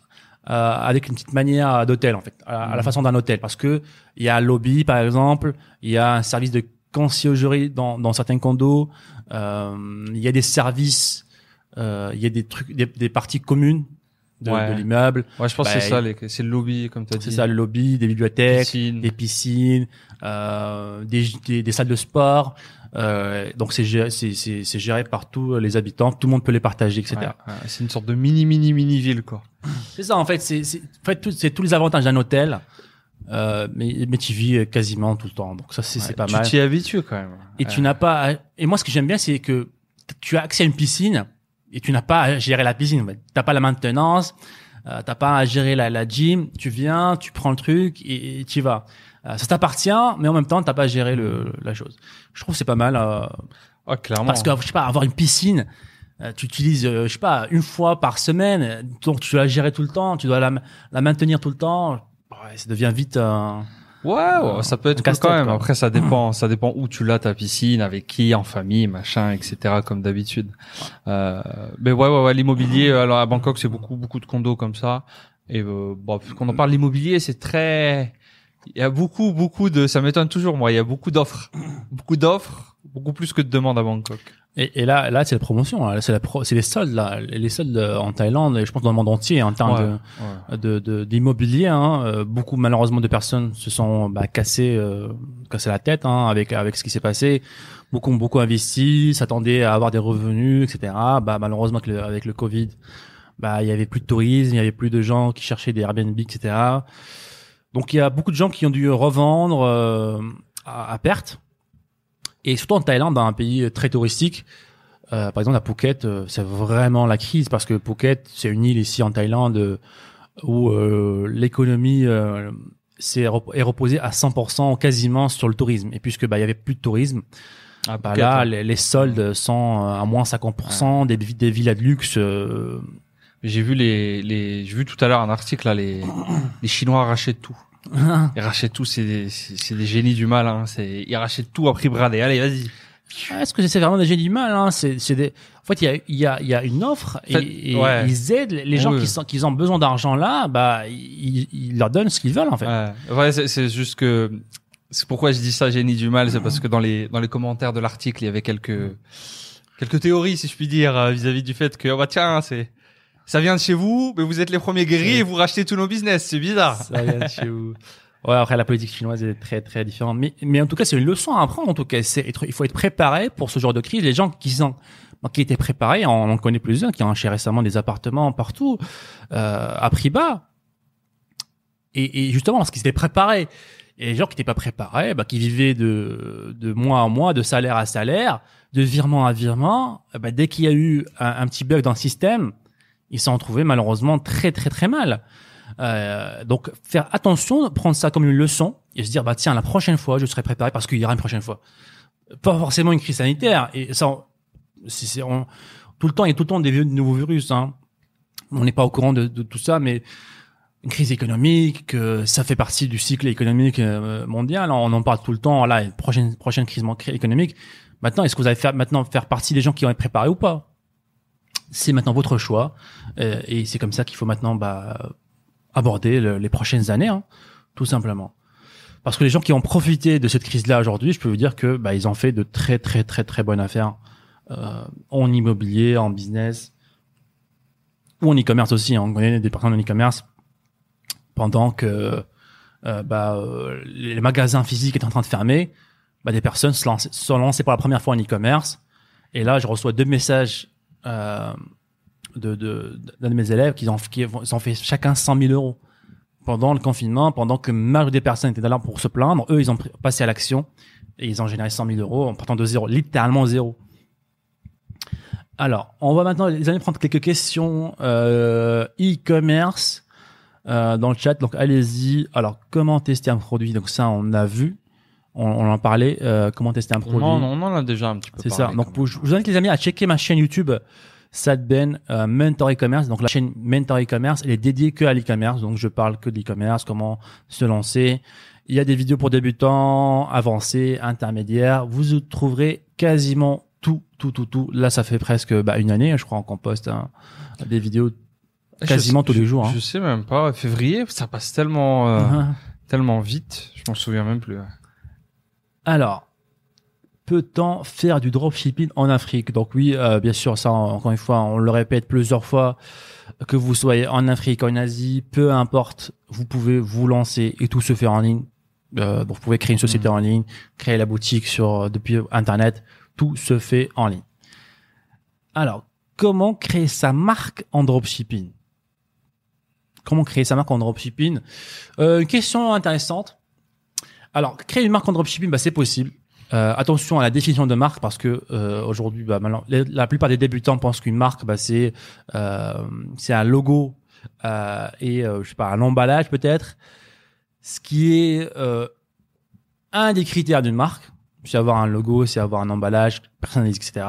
euh, avec une petite manière d'hôtel en fait, à, à la
Mhm.
façon d'un hôtel, parce que il y a un lobby par exemple, il y a un service de conciergerie dans, dans certains condos, euh, il y a des services, euh, il y a des trucs, des, des parties communes de,
Ouais.
de l'immeuble.
Ouais, je pense que c'est ça, les- c'est le lobby, comme tu as dit.
C'est ça, le lobby, des bibliothèques, des piscines, euh, des, des, des salles de sport. Euh, donc c'est géré, c'est, c'est, géré par tous les habitants, tout le monde peut les partager, etc.
Ouais, ouais, c'est une sorte de mini, mini, mini ville, quoi.
C'est ça en fait, c'est, c'est, en fait, c'est tous les avantages d'un hôtel, euh, mais, mais tu vis quasiment tout le temps. Donc ça c'est, c'est
Ouais,
pas
tu
mal.
t'y habitues, quand même.
Et tu n'as pas, à- et moi ce que j'aime bien c'est que tu as accès à une piscine et tu n'as pas à gérer la piscine. T'as pas la maintenance, euh, t'as pas à gérer la, la gym. Tu viens, tu prends le truc et, et tu y vas. Euh, ça t'appartient, mais en même temps t'as pas à gérer le, la chose. Je trouve que c'est pas mal euh,
Ouais, clairement.
parce que je sais pas avoir une piscine. euh, tu utilises, euh, je sais pas, une fois par semaine, donc tu dois la gérer tout le temps, tu dois la, la maintenir tout le temps. Ouais, ça devient vite. euh,
Ouais, ouais, ça peut être cool quand même.
quoi.
Après, ça dépend, ça dépend où tu l'as ta piscine, avec qui, en famille, machin, etc. Comme d'habitude. Euh, mais ouais, ouais, ouais, l'immobilier. Alors à Bangkok, c'est beaucoup, beaucoup de condos comme ça. Et euh, bon, puisqu'on en parle, l'immobilier, c'est très. Il y a beaucoup, beaucoup de. Ça m'étonne toujours, moi. Il y a beaucoup d'offres, beaucoup d'offres, beaucoup plus que de demandes à Bangkok.
Et, et là, là, c'est la promotion. hein. Là, c'est la pro, c'est les soldes là, les soldes euh, en Thaïlande et je pense dans le monde entier en termes
Ouais,
de
ouais.
de d'immobilier. Hein. Euh, beaucoup malheureusement de personnes se sont bah, cassées euh, cassé la tête hein, avec avec ce qui s'est passé. Beaucoup ont beaucoup investi, s'attendaient à avoir des revenus, etc. Bah malheureusement avec le, avec le Covid, bah il y avait plus de tourisme, il y avait plus de gens qui cherchaient des Airbnb, etc. Donc il y a beaucoup de gens qui ont dû revendre euh, à, à perte. Et surtout en Thaïlande, dans un pays très touristique, euh, par exemple à Phuket, euh, c'est vraiment la crise parce que Phuket, c'est une île ici en Thaïlande euh, où euh, l'économie euh, c'est rep- est reposée à 100% quasiment sur le tourisme. Et puisque bah il y avait plus de tourisme,
Ah,
bah
Phuket,
là
hein.
les, les soldes sont à moins 50%, des, des villas de luxe.
J'ai vu les, les, j'ai vu tout à l'heure un article là, les, <clears throat> les Chinois rachètent tout. Ils rachètent tout, c'est des, c'est des génies du mal. Hein. C'est, ils rachètent tout à prix bradé. Allez, vas-y.
Ah, Est-ce que c'est vraiment des génies du mal hein? C'est c'est des. En fait, il y a il y a il y a une offre et,
ouais.
ils aident les gens
Oui.
qui sont qui ont besoin d'argent là. Bah ils, ils leur donnent ce qu'ils veulent en fait.
Ouais, ouais c'est, c'est juste que c'est pourquoi je dis ça génie du mal, c'est parce que dans les dans les commentaires de l'article, il y avait quelques quelques théories, si je puis dire, euh, vis-à-vis du fait que oh bah tiens, c'est ça vient de chez vous, mais vous êtes les premiers guéris et vous rachetez tous nos business, c'est bizarre.
Ça vient de chez vous. Ouais, après la politique chinoise est très très différente, mais mais en tout cas c'est une leçon à apprendre. En tout cas, c'est être- il faut être préparé pour ce genre de crise. Les gens qui sont qui étaient préparés, on en connaît plusieurs qui ont acheté récemment des appartements partout euh, à prix bas. Et, et justement, parce qu'ils étaient préparés, Et les gens qui n'étaient pas préparés, bah, qui vivaient de, de mois en mois, de salaire à salaire, de virement à virement, bah, dès qu'il y a eu un, un, petit bug dans le système, ils s'en trouvaient malheureusement très très très mal. Euh, donc faire attention, prendre ça comme une leçon et se dire bah tiens la prochaine fois je serai préparé parce qu'il y aura une prochaine fois. Pas forcément une crise sanitaire et ça, c'est tout le temps il y a tout le temps des nouveaux virus. Hein. On n'est pas au courant de, tout ça, mais une crise économique, que ça fait partie du cycle économique euh, mondial. On en parle tout le temps. Là, prochaine prochaine crise économique. Maintenant, est-ce que vous allez faire maintenant faire partie des gens qui ont été préparés ou pas? C'est maintenant votre choix, euh, et c'est comme ça qu'il faut maintenant bah, aborder les prochaines années, hein, tout simplement. Parce que les gens qui ont profité de cette crise-là aujourd'hui, je peux vous dire que bah, ils ont fait de très très très très bonnes affaires euh, en immobilier, en business ou en e-commerce aussi. Hein. On connaît des personnes en e-commerce pendant que euh, bah, euh, les magasins physiques étaient en train de fermer. Bah, des personnes se, sont lancées pour la première fois en e-commerce. Et là, je reçois deux messages euh, de, de, d'un de mes élèves qui ont, qui ont fait chacun 100 000 euros pendant le confinement, pendant que mal des personnes étaient là pour se plaindre. Eux, ils ont passé à l'action et ils ont généré 100 000 euros en partant de zéro, littéralement zéro. Alors, on va maintenant les amis prendre quelques questions euh, e-commerce euh, dans le chat. Donc, allez-y. Alors, comment tester un produit Donc ça, on a vu. On, on en parlait. Euh, comment tester un produit
Non, on en a déjà un petit peu.
C'est ça. Donc, je vous invite les amis à checker ma chaîne YouTube Sadben euh, Mentor e-commerce. Donc la chaîne Mentor e-commerce, elle est dédiée que à l'e-commerce. Donc je parle que de l'e-commerce, comment se lancer. Il y a des vidéos pour débutants, avancés, intermédiaires. Vous trouverez quasiment tout, tout, tout, tout. Là, ça fait presque bah, une année, je crois, qu'on poste hein, des vidéos quasiment tous les jours. Hein.
Je sais même pas. Février, ça passe tellement, euh, <laughs> tellement vite. Je m'en souviens même plus.
Alors, peut-on faire du dropshipping en Afrique? Donc oui, euh, bien sûr, ça encore une fois, on le répète plusieurs fois, que vous soyez en Afrique, en Asie, peu importe, vous pouvez vous lancer et tout se fait en ligne. Euh, vous pouvez créer une société mmh. en ligne, créer la boutique sur euh, depuis Internet, tout se fait en ligne. Alors, comment créer sa marque en dropshipping? Comment créer sa marque en dropshipping? Euh, Une question intéressante. Alors, créer une marque en dropshipping, bah, c'est possible. Euh, attention à la définition de marque parce que euh, aujourd'hui, bah, la plupart des débutants pensent qu'une marque, bah, c'est euh, c'est un logo et je sais pas un emballage peut-être. Ce qui est un des critères d'une marque, c'est avoir un logo, c'est avoir un emballage personnalisé, etc.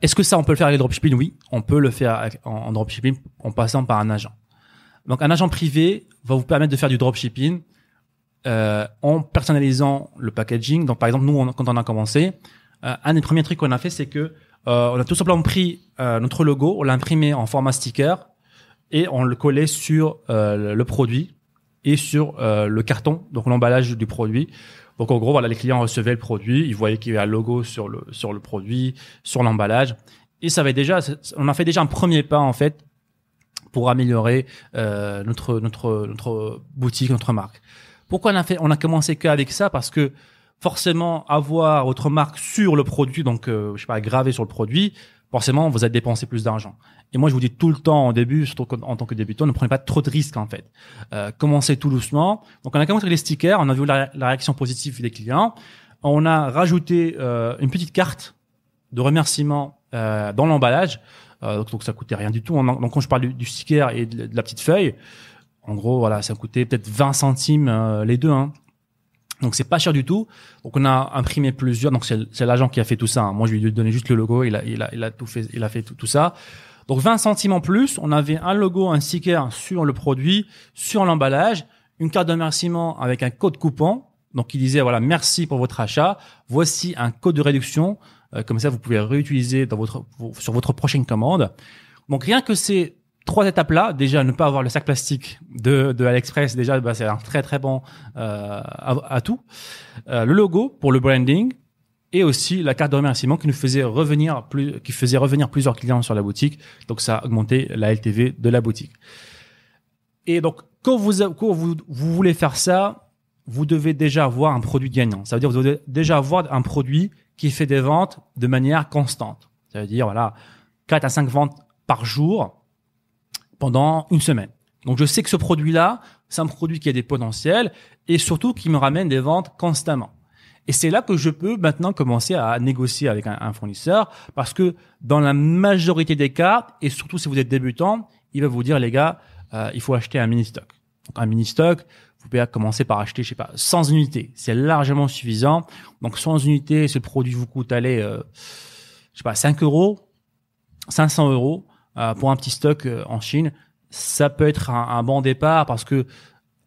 Est-ce que ça, on peut le faire avec le dropshipping? Oui, on peut le faire en, en dropshipping en passant par un agent. Donc, un agent privé va vous permettre de faire du dropshipping euh, en personnalisant le packaging. Donc par exemple, nous, quand on a commencé, euh, un des premiers trucs qu'on a fait, c'est que euh, on a tout simplement pris euh, notre logo, on l'a imprimé en format sticker et on le collait sur euh, le produit et sur le carton, donc l'emballage du produit. Donc en gros, voilà, les clients recevaient le produit, ils voyaient qu'il y avait un logo sur le sur le produit, sur l'emballage, et ça avait déjà, on a fait déjà un premier pas en fait pour améliorer notre notre notre boutique, notre marque. Pourquoi on a fait, on a commencé qu'avec ça? Parce que forcément, avoir votre marque sur le produit, donc euh, je sais pas, gravé sur le produit, forcément, vous allez dépenser plus d'argent. Et moi, je vous dis tout le temps au début, surtout en tant que débutant, ne prenez pas trop de risques en fait. Euh, commencez tout doucement. Donc, on a commencé avec les stickers, on a vu la, réaction positive des clients. On a rajouté euh, une petite carte de remerciement euh, dans l'emballage. Euh, donc, donc, ça coûtait rien du tout. Donc, quand je parle du, sticker et de la petite feuille, en gros, voilà, ça coûtait peut-être 20 centimes euh, les deux. Hein. Donc c'est pas cher du tout. Donc on a imprimé plusieurs. Donc c'est l'agent qui a fait tout ça. Hein. Moi je lui ai donné juste le logo. Il a, il a, il a tout fait. Il a fait tout, ça. Donc 20 centimes en plus. On avait un logo, un sticker sur le produit, sur l'emballage, une carte de remerciement avec un code coupon. Donc il disait voilà merci pour votre achat. Voici un code de réduction. Euh, comme ça vous pouvez réutiliser dans votre sur votre prochaine commande. Donc rien que c'est trois étapes là déjà ne pas avoir le sac plastique de, de AliExpress déjà bah, c'est un très très bon euh, à, tout euh, le logo pour le branding et aussi la carte de remerciement qui nous faisait revenir plus qui faisait revenir plusieurs clients sur la boutique. Donc ça a augmenté la LTV de la boutique. Et donc quand vous quand vous, vous voulez faire ça vous devez déjà avoir un produit gagnant. Ça veut dire vous devez déjà avoir un produit qui fait des ventes de manière constante. Ça veut dire voilà 4 à 5 ventes par jour pendant une semaine. Donc je sais que ce produit-là, c'est un produit qui a des potentiels et surtout qui me ramène des ventes constamment. Et c'est là que je peux maintenant commencer à négocier avec un, fournisseur parce que dans la majorité des cas, et surtout si vous êtes débutant, il va vous dire les gars, euh, il faut acheter un mini stock. Donc un mini stock, vous pouvez commencer par acheter, je sais pas, 100 unités. C'est largement suffisant. Donc 100 unités, ce produit vous coûte, allez, euh, je sais pas, 5 euros, 500 euros pour un petit stock euh, en Chine. Ça peut être un, un, bon départ parce que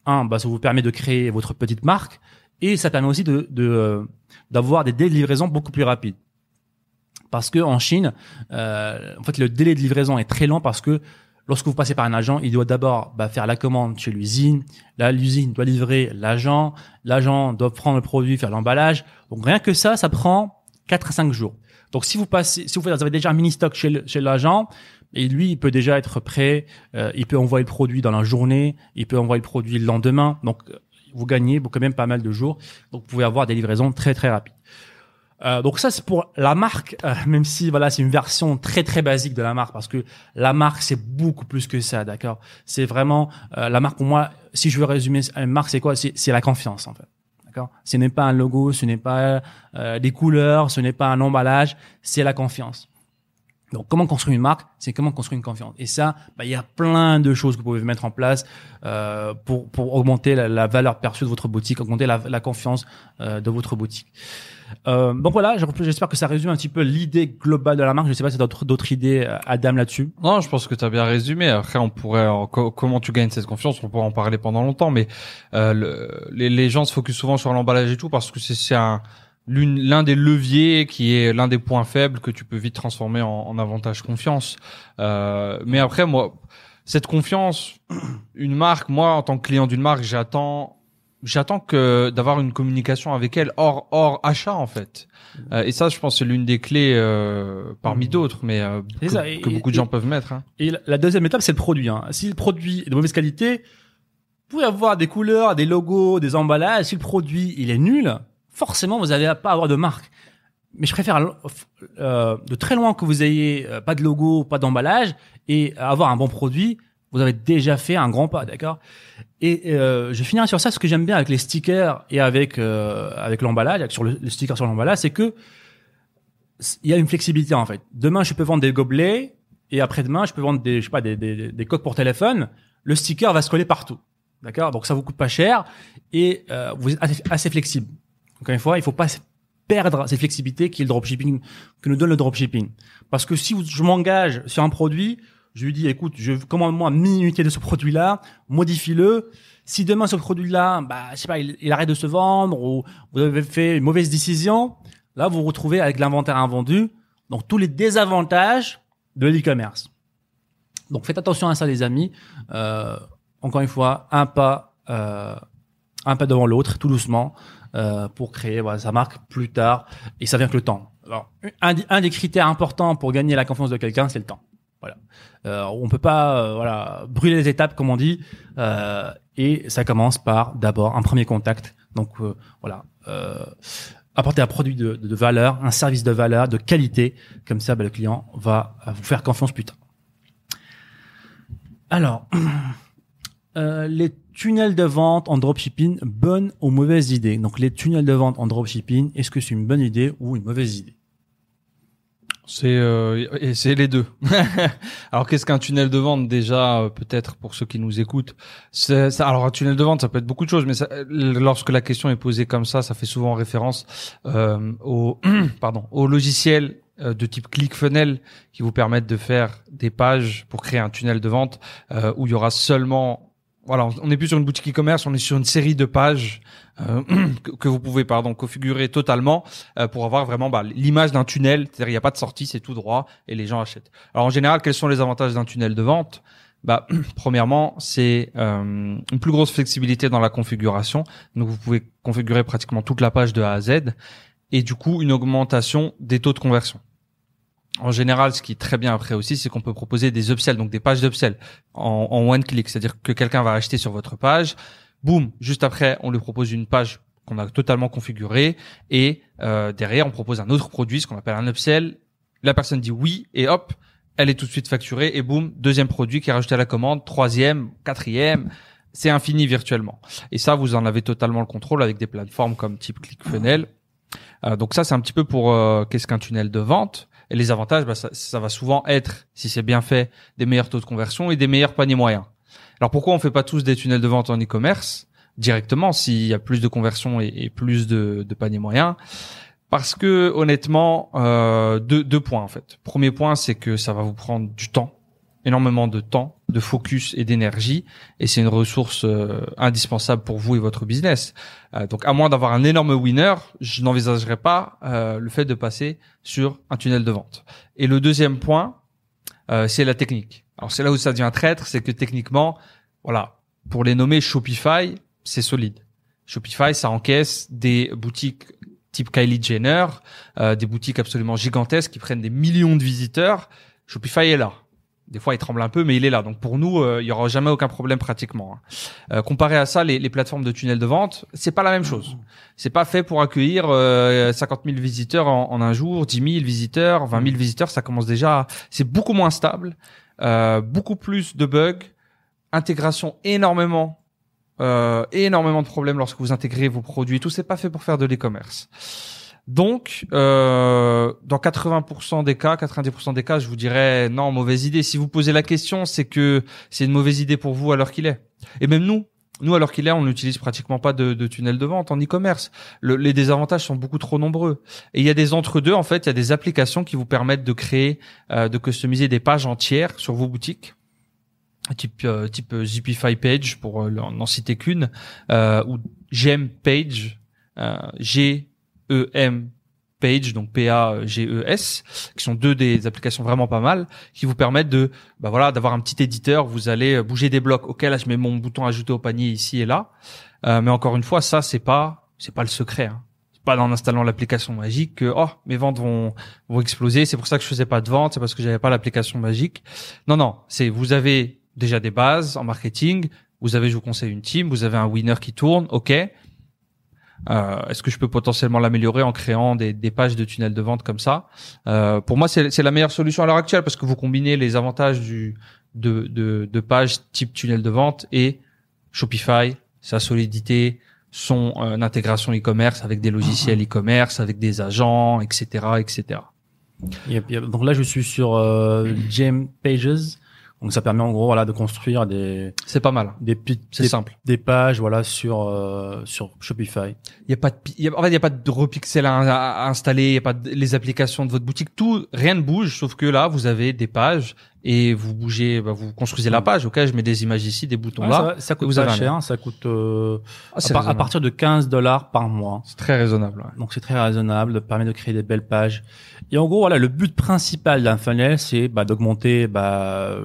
un, bah, ça vous permet de créer votre petite marque et ça permet aussi de euh, d'avoir des délais de livraison beaucoup plus rapides. Parce que en Chine, euh, en fait, le délai de livraison est très lent parce que lorsque vous passez par un agent, il doit d'abord bah, faire la commande chez l'usine. Là, l'usine doit livrer l'agent. L'agent doit prendre le produit, faire l'emballage. Donc rien que ça, ça prend 4 à 5 jours. Donc si vous passez, si vous avez déjà un mini stock chez l'agent, et lui, il peut déjà être prêt. Euh, il peut envoyer le produit dans la journée. Il peut envoyer le produit le lendemain. Donc vous gagnez quand même pas mal de jours. Donc vous pouvez avoir des livraisons très très rapides. Euh, donc ça c'est pour la marque, euh, <laughs> même si voilà c'est une version très très basique de la marque parce que la marque c'est beaucoup plus que ça, d'accord? C'est vraiment euh, la marque pour moi. Si je veux résumer une marque, c'est quoi? C'est la confiance en fait. D'accord? Ce n'est pas un logo, ce n'est pas euh, des couleurs, ce n'est pas un emballage, c'est la confiance. Donc, comment construire une marque C'est comment construire une confiance. Et ça, bah, il y a plein de choses que vous pouvez mettre en place euh, pour, pour augmenter la, valeur perçue de votre boutique, augmenter la, la confiance euh, de votre boutique. Euh, donc voilà, j'espère que ça résume un petit peu l'idée globale de la marque. Je sais pas si as d'autres idées, euh, Adam, là-dessus.
Non, je pense que tu as bien résumé. Après, on pourrait, comment tu gagnes cette confiance, on pourrait en parler pendant longtemps. Mais euh, le, les, les gens se focusent souvent sur l'emballage et tout parce que c'est un l'un des leviers qui est l'un des points faibles que tu peux vite transformer en, en avantage confiance. Euh, mais après, moi, cette confiance, <clears throat> une marque, moi, en tant que client d'une marque, j'attends j'attends que d'avoir une communication avec elle hors hors achat en fait euh, et ça je pense c'est l'une des clés euh, parmi mmh. d'autres mais euh, que, beaucoup de gens peuvent mettre hein.
et la deuxième étape c'est le produit hein. si le produit est de mauvaise qualité vous pouvez avoir des couleurs des logos des emballages si le produit il est nul forcément vous n'allez pas avoir de marque. Mais je préfère euh, de très loin que vous ayez euh, pas de logo, pas d'emballage et avoir un bon produit. Vous avez déjà fait un grand pas, d'accord? Et euh, je finirai sur ça. Ce que j'aime bien avec les stickers et avec euh, avec l'emballage, sur le, sticker sur l'emballage, c'est que il y a une flexibilité en fait. Demain, je peux vendre des gobelets et après-demain, je peux vendre des je sais pas des, des, des coques pour téléphone. Le sticker va se coller partout, d'accord? Donc ça vous coûte pas cher et euh, vous êtes assez flexible. Encore une fois, il faut pas perdre cette flexibilité qui est le dropshipping, que nous donne le dropshipping. Parce que si je m'engage sur un produit, je lui dis, écoute, je commande moi 1000 unités de ce produit-là, modifie-le. Si demain ce produit-là, bah, je sais pas, il, arrête de se vendre ou vous avez fait une mauvaise décision, là vous vous retrouvez avec l'inventaire invendu. Donc tous les désavantages de l'e-commerce. Donc faites attention à ça, les amis. Euh, encore une fois, un pas, euh, un pas devant l'autre, tout doucement. Euh, pour créer voilà, sa marque plus tard. Et ça vient que le temps. Alors, un, des critères importants pour gagner la confiance de quelqu'un, c'est le temps. Voilà. Euh, on peut pas euh, voilà brûler les étapes comme on dit. Euh, et ça commence par d'abord un premier contact. Donc euh, voilà. apporter un produit de, de, valeur, un service de valeur, de qualité. Comme ça, bah, le client va vous faire confiance plus tard. Alors, <clears throat> les tunnels de vente en dropshipping, bonne ou mauvaise idée? Donc les tunnels de vente en dropshipping, est-ce que c'est une bonne idée ou une mauvaise idée?
C'est euh, c'est les deux. <laughs> alors qu'est-ce qu'un tunnel de vente? Déjà euh, peut-être pour ceux qui nous écoutent. Alors un tunnel de vente ça peut être beaucoup de choses mais ça, lorsque la question est posée comme ça, ça fait souvent référence euh, <clears throat> au logiciel euh, de type ClickFunnels qui vous permettent de faire des pages pour créer un tunnel de vente euh, où il y aura seulement voilà, on n'est plus sur une boutique e-commerce, on est sur une série de pages euh, <clears throat> que, vous pouvez pardon configurer totalement euh, pour avoir vraiment bah, l'image d'un tunnel. C'est-à-dire il n'y a pas de sortie, c'est tout droit et les gens achètent. Alors en général, quels sont les avantages d'un tunnel de vente? Bah, <clears throat> premièrement, c'est euh, une plus grosse flexibilité dans la configuration. Donc, vous pouvez configurer pratiquement toute la page de A à Z, et du coup, une augmentation des taux de conversion. En général, ce qui est très bien après aussi, c'est qu'on peut proposer des upsells, donc des pages d'upsell en, en one click, c'est-à-dire que quelqu'un va acheter sur votre page, boum, juste après, on lui propose une page qu'on a totalement configurée et euh, derrière, on propose un autre produit, ce qu'on appelle un upsell. La personne dit oui et hop, elle est tout de suite facturée et boum, deuxième produit qui est rajouté à la commande, troisième, quatrième. c'est infini virtuellement. Et ça, vous en avez totalement le contrôle avec des plateformes comme type ClickFunnels. Euh, donc ça, c'est un petit peu pour euh, qu'est-ce qu'un tunnel de vente. Et les avantages, bah, ça, ça, va souvent être, si c'est bien fait, des meilleurs taux de conversion et des meilleurs paniers moyens. Alors pourquoi on fait pas tous des tunnels de vente en e-commerce directement s'il y a plus de conversion et, et plus de, de, paniers moyens? Parce que honnêtement, euh, deux, deux points en fait. Premier point, c'est que ça va vous prendre du temps énormément de temps, de focus et d'énergie, et c'est une ressource euh, indispensable pour vous et votre business. Euh, donc, à moins d'avoir un énorme winner, je n'envisagerais pas euh, le fait de passer sur un tunnel de vente. Et le deuxième point, c'est la technique. Alors, c'est là où ça devient traître, c'est que techniquement, voilà, pour les nommer Shopify, c'est solide. Shopify, ça encaisse des boutiques type Kylie Jenner, des boutiques absolument gigantesques qui prennent des millions de visiteurs. Shopify est là des fois il tremble un peu, mais il est là. Donc pour nous, euh, il y aura jamais aucun problème pratiquement. Hein. Euh, comparé à ça, les, les, plateformes de tunnels de vente, c'est pas la même chose. C'est pas fait pour accueillir euh, 50 000 visiteurs en, en, un jour, 10 000 visiteurs, 20 000 visiteurs. Ça commence déjà. C'est beaucoup moins stable, euh, beaucoup plus de bugs, intégration énormément, euh, énormément de problèmes lorsque vous intégrez vos produits. Tout c'est pas fait pour faire de l'e-commerce. Donc, euh, dans 80% des cas, 90% des cas, je vous dirais non, mauvaise idée. Si vous posez la question, c'est que c'est une mauvaise idée pour vous à l'heure qu'il est. Et même nous, nous l'heure qu'il est, on n'utilise pratiquement pas de, de tunnel de vente en e-commerce. Le, les désavantages sont beaucoup trop nombreux. Et il y a des entre-deux, en fait, il y a des applications qui vous permettent de créer, euh, de customiser des pages entières sur vos boutiques type euh, type Zipify Page pour euh, n'en citer qu'une euh, ou Gem Page euh, G EM Page, donc P-A-G-E-S, qui sont deux des applications vraiment pas mal, qui vous permettent de, bah voilà, d'avoir un petit éditeur. Vous allez bouger des blocs. Ok, là, je mets mon bouton ajouter au panier ici et là. Euh, mais encore une fois, ça, c'est pas, c'est pas le secret. Hein. C'est pas en installant l'application magique que, oh, mes ventes vont, vont exploser. C'est pour ça que je faisais pas de vente. C'est parce que j'avais pas l'application magique. Non, non. C'est, vous avez déjà des bases en marketing. Vous avez, je vous conseille une team. Vous avez un winner qui tourne. Ok euh, Est-ce que je peux potentiellement l'améliorer en créant des, des, pages de tunnels de vente comme ça? Euh, Pour moi, c'est la meilleure solution à l'heure actuelle parce que vous combinez les avantages du de, de, de pages type tunnel de vente et Shopify, sa solidité, son euh, intégration e-commerce avec des logiciels e-commerce, avec des agents, etc., etc.
Donc là, je suis sur euh, Gem Pages. Donc ça permet en gros voilà de construire des
c'est pas mal
des
c'est simple
des pages voilà sur euh, sur Shopify.
Il y a pas de y a, en fait il y a pas de repixel à, à, installer, il y a pas de, les applications de votre boutique, tout rien ne bouge sauf que là vous avez des pages et vous bougez, bah, vous construisez la page. Ok, je mets des images ici, des boutons là.
Ça, ça coûte pas cher, ça coûte euh, ah, à, partir de 15 dollars par mois.
C'est très raisonnable. Ouais.
Donc c'est très raisonnable, ça permet de créer des belles pages. Et en gros, voilà, le but principal d'un funnel, c'est bah, d'augmenter bah,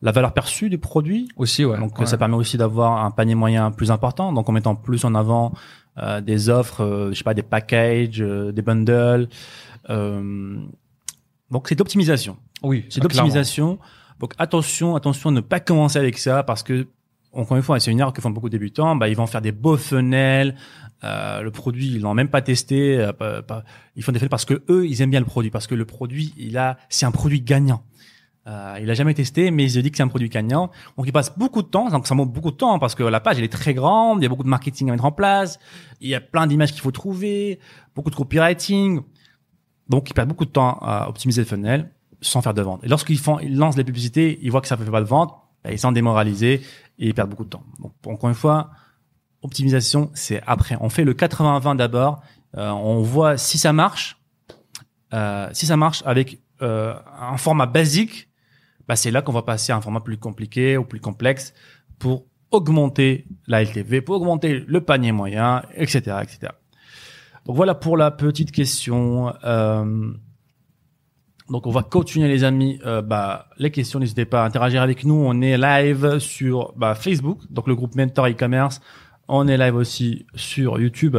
la valeur perçue du produit.
Aussi, ouais.
Donc ça permet aussi d'avoir un panier moyen plus important. Donc en mettant plus en avant euh, des offres, euh, je sais pas, des packages, euh, des bundles. Euh, donc c'est d'optimisation.
Oui,
c'est d'optimisation. Donc attention, attention à ne pas commencer avec ça parce que encore une fois, c'est une erreur que font beaucoup de débutants. Bah, ils vont faire des beaux funnels. Euh, le produit, ils l'ont même pas testé. Euh, pas, pas, ils font des funnels parce que eux, ils aiment bien le produit, parce que le produit, il a, c'est un produit gagnant. Euh, il a jamais testé, mais il se dit que c'est un produit gagnant. Donc il passe beaucoup de temps, donc ça monte beaucoup de temps parce que la page elle est très grande, il y a beaucoup de marketing à mettre en place, il y a plein d'images qu'il faut trouver, beaucoup de copywriting. Donc il perd beaucoup de temps à optimiser le funnel sans faire de vente. Et lorsqu'ils font, ils lancent les publicités, ils voient que ça ne fait pas de vente, ben, ils sont démoralisés et ils perdent beaucoup de temps. Donc encore une fois, optimisation c'est après. On fait le 80-20 d'abord, euh, on voit si ça marche, euh, si ça marche avec euh, un format basique bah, c'est là qu'on va passer à un format plus compliqué ou plus complexe pour augmenter la LTV, pour augmenter le panier moyen, etc., etc. Donc voilà pour la petite question. Euh, donc on va continuer les amis. Euh, bah, les questions, n'hésitez pas à interagir avec nous. On est live sur bah, Facebook, donc le groupe Mentor e-commerce. On est live aussi sur YouTube.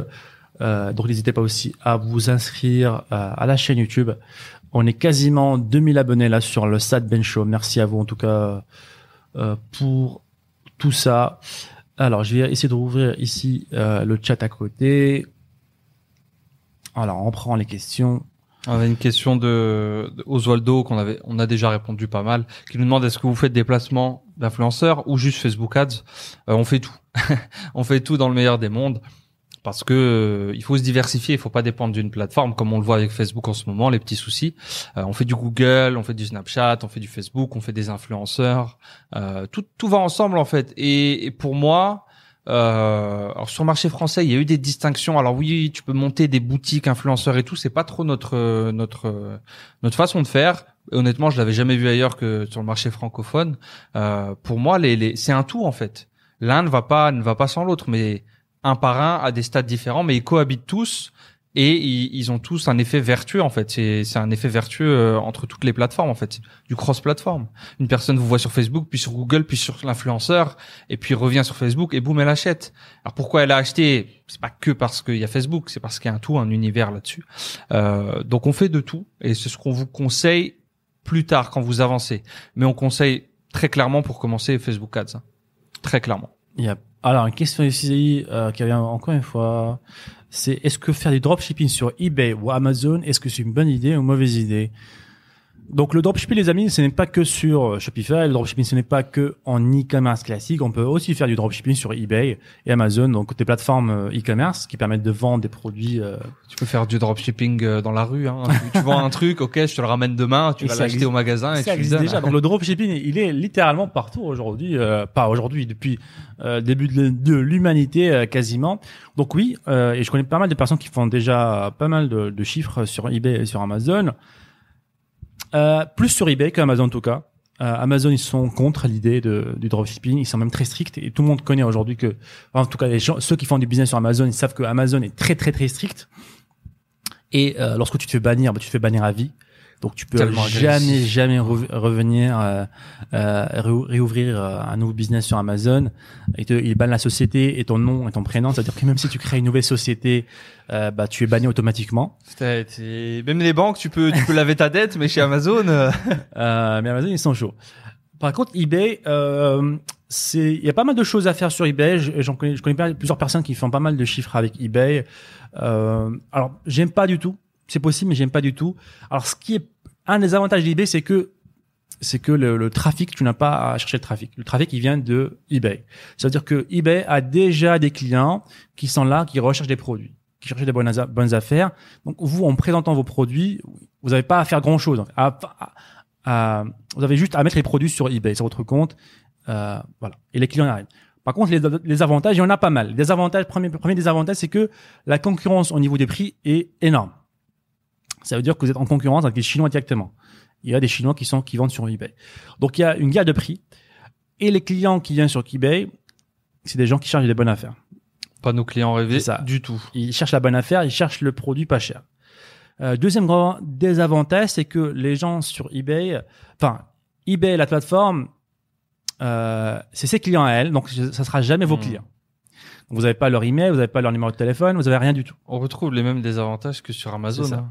Euh, donc n'hésitez pas aussi à vous inscrire euh, à la chaîne YouTube. On est quasiment 2000 abonnés là sur le Sad Ben Show. Merci à vous en tout cas euh, pour tout ça. Alors, je vais essayer de rouvrir ici euh, le chat à côté. Alors, on prend les questions.
On avait une question de, de Oswaldo qu'on avait, on a déjà répondu pas mal, qui nous demande est-ce que vous faites des placements d'influenceurs ou juste Facebook Ads? Euh, On fait tout, <laughs> on fait tout dans le meilleur des mondes parce que euh, il faut se diversifier, il faut pas dépendre d'une plateforme comme on le voit avec Facebook en ce moment, les petits soucis. Euh, on fait du Google, on fait du Snapchat, on fait du Facebook, on fait des influenceurs, euh, tout tout va ensemble en fait. Et, et pour moi, euh, alors sur le marché français, il y a eu des distinctions. Alors oui, tu peux monter des boutiques influenceurs et tout, c'est pas trop notre euh, notre euh, notre façon de faire. Honnêtement, je l'avais jamais vu ailleurs que sur le marché francophone. Euh, pour moi, les, les c'est un tout en fait. L'un ne va pas ne va pas sans l'autre, mais un par un à des stades différents, mais ils cohabitent tous et ils, ont tous un effet vertueux en fait. C'est un effet vertueux euh, entre toutes les plateformes en fait, du cross plateforme. Une personne vous voit sur Facebook, puis sur Google, puis sur l'influenceur, et puis revient sur Facebook et boum elle achète. Alors pourquoi elle a acheté? C'est pas que parce qu'il y a Facebook, c'est parce qu'il y a un tout, un univers là-dessus. Euh, donc on fait de tout et c'est ce qu'on vous conseille plus tard quand vous avancez. Mais on conseille très clairement pour commencer Facebook Ads, hein. très clairement.
Il y a alors une question ici euh, qui revient encore une fois, c'est est-ce que faire du dropshipping sur eBay ou Amazon, est-ce que c'est une bonne idée ou une mauvaise idée? Donc le dropshipping les amis, ce n'est pas que sur euh, Shopify, le dropshipping ce n'est pas que en e-commerce classique, on peut aussi faire du dropshipping sur eBay et Amazon, donc des plateformes euh, e-commerce qui permettent de vendre des produits euh,
Tu peux faire du dropshipping euh, dans la rue. Hein. tu, <laughs> tu vends un truc, ok, je te le ramène demain, tu
Et
vas l'acheter au magasin et
ça
tu
existe déjà. Donc le dropshipping, il est littéralement partout aujourd'hui, euh, pas aujourd'hui, depuis euh, le début de, l'humanité quasiment. Donc oui, euh, et je connais pas mal de personnes qui font déjà pas mal de, de chiffres sur eBay et sur Amazon. Euh, plus sur eBay qu'Amazon en tout cas. Euh, Amazon, ils sont contre l'idée de, du dropshipping. Ils sont même très stricts et tout le monde connaît aujourd'hui que, en tout cas, les gens, ceux qui font du business sur Amazon, ils savent que Amazon est très très très strict. Et euh, lorsque tu te fais bannir, bah, tu te fais bannir à vie. Donc tu peux
Tellement
jamais
agressif.
jamais re- revenir euh, euh, réou- réouvrir euh, un nouveau business sur Amazon. Il te, il banne la société et ton nom et ton prénom. C'est-à-dire que même si tu crées une nouvelle société, euh, bah tu es banni automatiquement.
Même les banques, tu peux, tu peux laver ta dette, mais chez Amazon, <laughs> euh,
mais Amazon, ils sont chauds. Par contre, eBay, euh, c'est, il y a pas mal de choses à faire sur eBay. Je, j'en connais, je connais plusieurs personnes qui font pas mal de chiffres avec eBay. Euh, alors, j'aime pas du tout. C'est possible, mais j'aime pas du tout. Alors, ce qui est un des avantages d'eBay, c'est que c'est que le, trafic, tu n'as pas à chercher le trafic. Le trafic, il vient de eBay. Ça veut dire que eBay a déjà des clients qui sont là, qui recherchent des produits, qui cherchent des bonnes, affaires. Donc, vous, en présentant vos produits, vous n'avez pas à faire grand-chose. Vous avez juste à mettre les produits sur eBay, sur votre compte. Euh, voilà. Et les clients arrivent. Par contre, les, avantages, il y en a pas mal. Les avantages, premier, premier des avantages, c'est que la concurrence au niveau des prix est énorme. Ça veut dire que vous êtes en concurrence avec les Chinois directement. Il y a des Chinois qui sont qui vendent sur eBay. Donc il y a une guerre de prix. Et les clients qui viennent sur eBay, c'est des gens qui cherchent des bonnes affaires.
pas nos clients rêvés
ça.
du tout.
Ils cherchent la bonne affaire, ils cherchent le produit pas cher. Euh, deuxième grand désavantage, c'est que les gens sur eBay, enfin, eBay, la plateforme, euh, c'est ses clients à elle, donc ça sera jamais vos
Hmm.
clients. Vous n'avez pas leur email, vous n'avez pas leur numéro de téléphone, vous n'avez rien du tout.
On retrouve les mêmes désavantages que sur Amazon. Hein.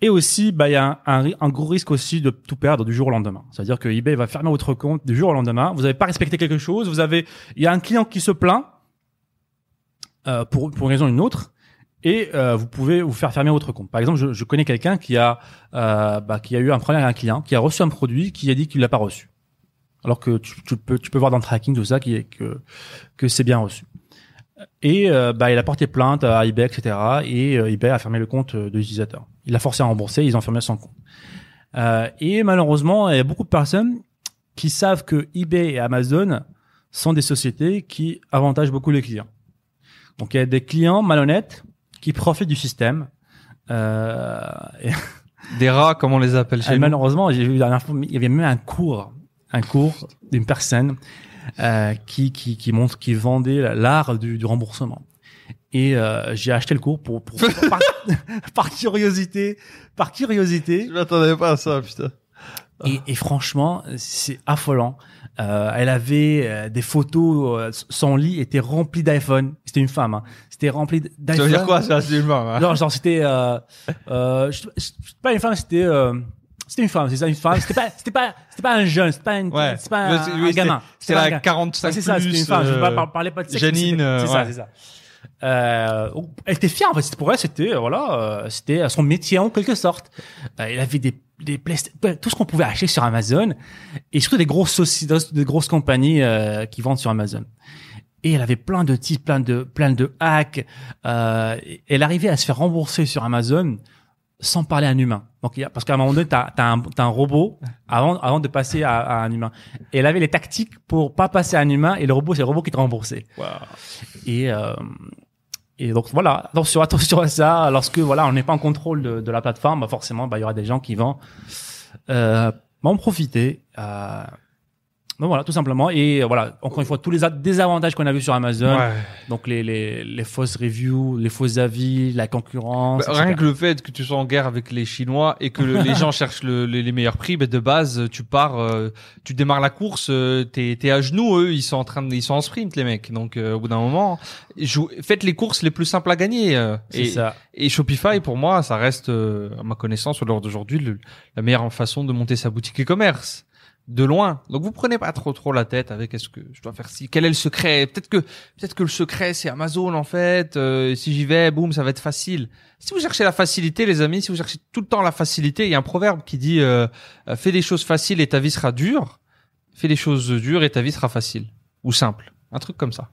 Et aussi, bah, il y a un, un un gros risque aussi de tout perdre du jour au lendemain. C'est-à-dire que eBay va fermer votre compte du jour au lendemain. Vous n'avez pas respecté quelque chose. Vous avez, il y a un client qui se plaint euh, pour pour une raison ou une autre, et euh, vous pouvez vous faire fermer votre compte. Par exemple, je, je connais quelqu'un qui a euh, bah, qui a eu un problème avec un client, qui a reçu un produit, qui a dit qu'il l'a pas reçu, alors que tu, tu peux tu peux voir dans le tracking tout ça qui est que que c'est bien reçu. Et euh, bah, il a porté plainte à eBay, etc. Et euh, eBay a fermé le compte euh, de l'utilisateur. Il l'a forcé à rembourser, ils ont fermé son compte. Euh, et malheureusement, il y a beaucoup de personnes qui savent que eBay et Amazon sont des sociétés qui avantagent beaucoup les clients. Donc il y a des clients malhonnêtes qui profitent du système. Euh, <laughs> et,
Des rats, comme on les appelle chez
et
nous.
malheureusement, j'ai vu la dernière fois, il y avait même un cours, un cours d'une personne euh, qui, qui, qui montre, qui vendait l'art du, du remboursement. Et euh, j'ai acheté le cours pour, pour par, <laughs> par curiosité, par curiosité.
Je m'attendais pas à ça, putain.
Et, et franchement, c'est affolant. Euh, elle avait euh, des photos, euh, son lit était rempli d'iPhone. C'était une femme. Hein. C'était rempli
Ça
d'iPhone.
veut dire quoi, ça, c'est humain, hein?
Non, genre c'était, euh, euh, je- pas une femme, c'était, euh, c'était une femme, c'est ça, une femme. C'était pas, c'était pas, c'était pas un jeune, c'était pas, une,
Ouais.
c'est pas un,
c'est-
un gamin.
C'est
un
la
gars.
45
Ouais, c'est ça, c'était une femme. Je
euh,
vais pas par- parler pas de sexe.
Janine,
c'était-
euh,
c'est ça, c'est ça. Euh, elle était fière en fait. Pour elle, c'était euh, voilà, euh, c'était son métier en quelque sorte. Euh, elle avait des des tout ce qu'on pouvait acheter sur Amazon et surtout des grosses sociétés, des grosses compagnies euh, qui vendent sur Amazon. Et elle avait plein de titres, plein de plein de hacks. Euh, elle arrivait à se faire rembourser sur Amazon sans parler à un humain. Donc, il y a, parce qu'à un moment donné, t'as as un, t'as un robot avant, avant de passer à, à un humain. Et elle avait les tactiques pour pas passer à un humain et le robot, c'est le robot qui te remboursait. Et, euh, et donc voilà, attention, attention à ça. Lorsque voilà, on n'est pas en contrôle de, de la plateforme, bah forcément, bah il y aura des gens qui vont euh, en profiter. Euh, donc voilà, tout simplement. Et euh, voilà, encore une fois, tous les désavantages qu'on a vus sur Amazon,
Ouais.
donc les, les, les fausses reviews, les faux avis, la concurrence.
Bah, rien que le fait que tu sois en guerre avec les Chinois et que le- les <laughs> gens cherchent le- les, les meilleurs prix, bah, de base, tu pars, euh, tu démarres la course, euh, t'es t'es à genoux, eux, ils sont en train de, ils sont en sprint, les mecs. Donc, euh, au bout d'un moment, jou- faites les courses les plus simples à gagner. euh,
C'est
et,
ça.
et Shopify, pour moi, ça reste, euh, à ma connaissance, au l'heure d'aujourd'hui, la meilleure façon de monter sa boutique e-commerce. De loin. Donc vous prenez pas trop trop la tête avec est-ce que je dois faire ci, quel est le secret? Peut-être que peut-être que le secret c'est Amazon en fait. euh, si j'y vais, boum, ça va être facile. Si vous cherchez la facilité, les amis, si vous cherchez tout le temps la facilité, il y a un proverbe qui dit euh, euh, fais des choses faciles et ta vie sera dure. Fais des choses dures et ta vie sera facile ou simple. Un truc comme ça.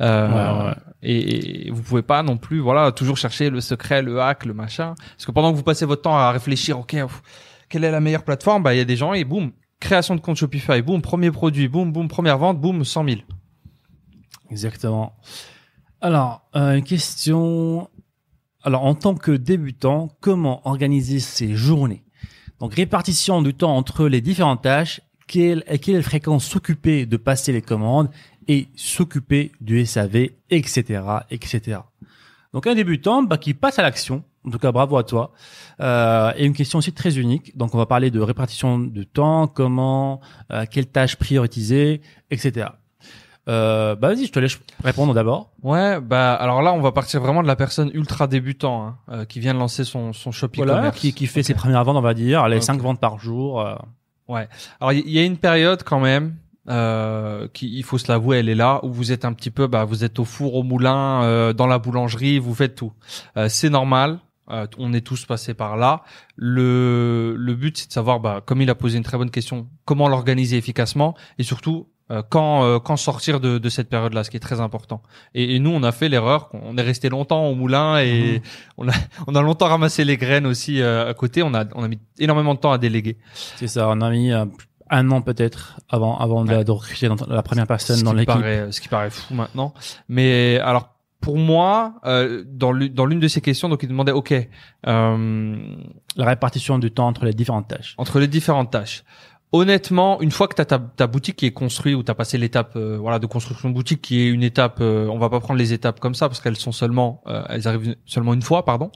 Euh,
Ouais, ouais.
Et, et vous pouvez pas non plus, voilà, toujours chercher le secret, le hack, le machin. Parce que pendant que vous passez votre temps à réfléchir, ok, pff, quelle est la meilleure plateforme? Bah, il y a des gens et boum, création de compte Shopify, boum, premier produit, boum, boum, première vente, boum, 100 000.
Exactement. Alors, euh, une question. Alors, en tant que débutant, comment organiser ses journées? Donc, répartition du temps entre les différentes tâches. Quelle, à quelle fréquence s'occuper de passer les commandes et s'occuper du SAV, etc., etc. Donc, un débutant bah, qui passe à l'action. En tout cas, bravo à toi. Euh, et une question aussi très unique. Donc, on va parler de répartition de temps, comment, euh, quelles tâches prioriser, etc. Euh, bah vas-y, je te laisse répondre d'abord.
Ouais, bah alors là, on va partir vraiment de la personne ultra débutant hein, euh, qui vient de lancer son son shop
Voilà,
e-commerce.
qui, qui fait ses premières ventes, on va dire, les cinq ventes par jour. euh.
Alors il y, y a une période quand même euh, qui, il faut se l'avouer, elle est là où vous êtes un petit peu, bah vous êtes au four, au moulin, euh, dans la boulangerie, vous faites tout. Euh, c'est normal. Euh, on est tous passés par là. Le le but c'est de savoir, bah comme il a posé une très bonne question, comment l'organiser efficacement et surtout euh, quand euh, quand sortir de, de cette période-là, ce qui est très important. Et, et nous, on a fait l'erreur, qu'on est resté longtemps au moulin et
Mhm.
on a on a longtemps ramassé les graines aussi euh, à côté. On a on a mis énormément de temps à déléguer.
C'est ça, on a mis euh, un an peut-être avant, avant de,
Ouais.
de recruter la première personne
ce
dans
qui
l'équipe.
paraît, ce qui paraît fou maintenant. Mais alors pour moi, euh, dans l'une de ces questions, donc il demandait, ok, euh,
La répartition du temps entre les différentes tâches.
entre les différentes tâches. Honnêtement, une fois que tu as ta, ta boutique qui est construite ou tu as passé l'étape euh, voilà de construction de boutique qui est une étape euh, on va pas prendre les étapes comme ça parce qu'elles sont seulement euh, elles arrivent seulement une fois pardon.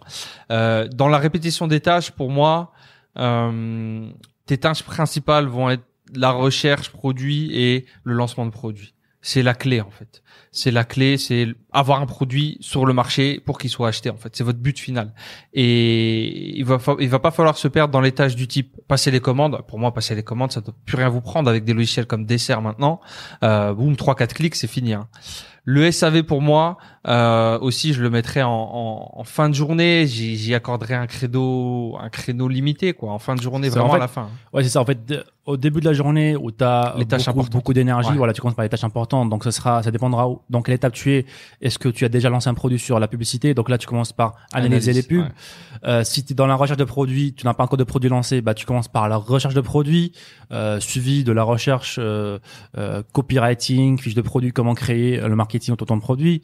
Euh, dans la répétition des tâches pour moi euh, tes tâches principales vont être la recherche produit et le lancement de produit. C'est la clé en fait. C'est la clé, c'est avoir un produit sur le marché pour qu'il soit acheté en fait. C'est votre but final. Et il va il va pas falloir se perdre dans les tâches du type passer les commandes. Pour moi, passer les commandes, ça doit plus rien vous prendre avec des logiciels comme Dessert maintenant. Euh, boum, trois quatre clics, c'est fini. hein. Le SAV pour moi euh, aussi, je le mettrai en, en, en fin de journée. J'y j'y accorderai un créneau un créneau limité quoi. En fin de journée,
C'est
vraiment
en fait-
à la fin.
Ouais, c'est ça. En fait, au début de la journée où tu as
Les tâches
beaucoup, d'énergie,
Ouais.
voilà, tu commences par les tâches importantes. Donc, ce sera, ça dépendra où, dans quelle étape tu es. Est-ce que tu as déjà lancé un produit sur la publicité? Donc là, tu commences par analyser
Analyse,
les pubs.
ouais.
Euh, si tu es dans la recherche de produits, tu n'as pas encore de produit lancé, bah tu commences par la recherche de produits, euh, suivi de la recherche copywriting, fiche de produit, comment créer le marketing autour de ton produit.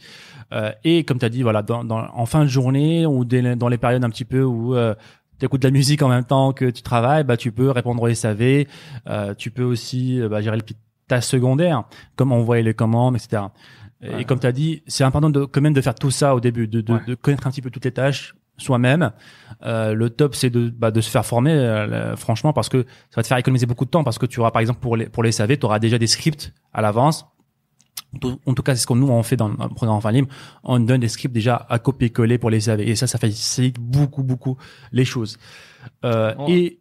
Euh, et comme tu as dit, voilà, dans, dans- en fin de journée ou dans les périodes un petit peu où euh, tu écoutes de la musique en même temps que tu travailles, bah tu peux répondre au SAV, euh, tu peux aussi bah, gérer les petites tâches secondaires, comme envoyer les commandes, etc. Et comme tu as dit, c'est important de quand même de faire tout ça au début, de, de,
Ouais.
de connaître un petit peu toutes les tâches soi-même. Euh, le top, c'est de, bah, de se faire former, euh, le- franchement, parce que ça va te faire économiser beaucoup de temps, parce que tu auras, par exemple, pour les, pour les SAV, tu auras déjà des scripts à l'avance. En tout- cas, c'est ce que nous on fait dans le programme Enfin Libre. On donne des scripts déjà à copier-coller pour les SAV. Et ça, ça facilite beaucoup, beaucoup les choses. Euh,
Oh.
Et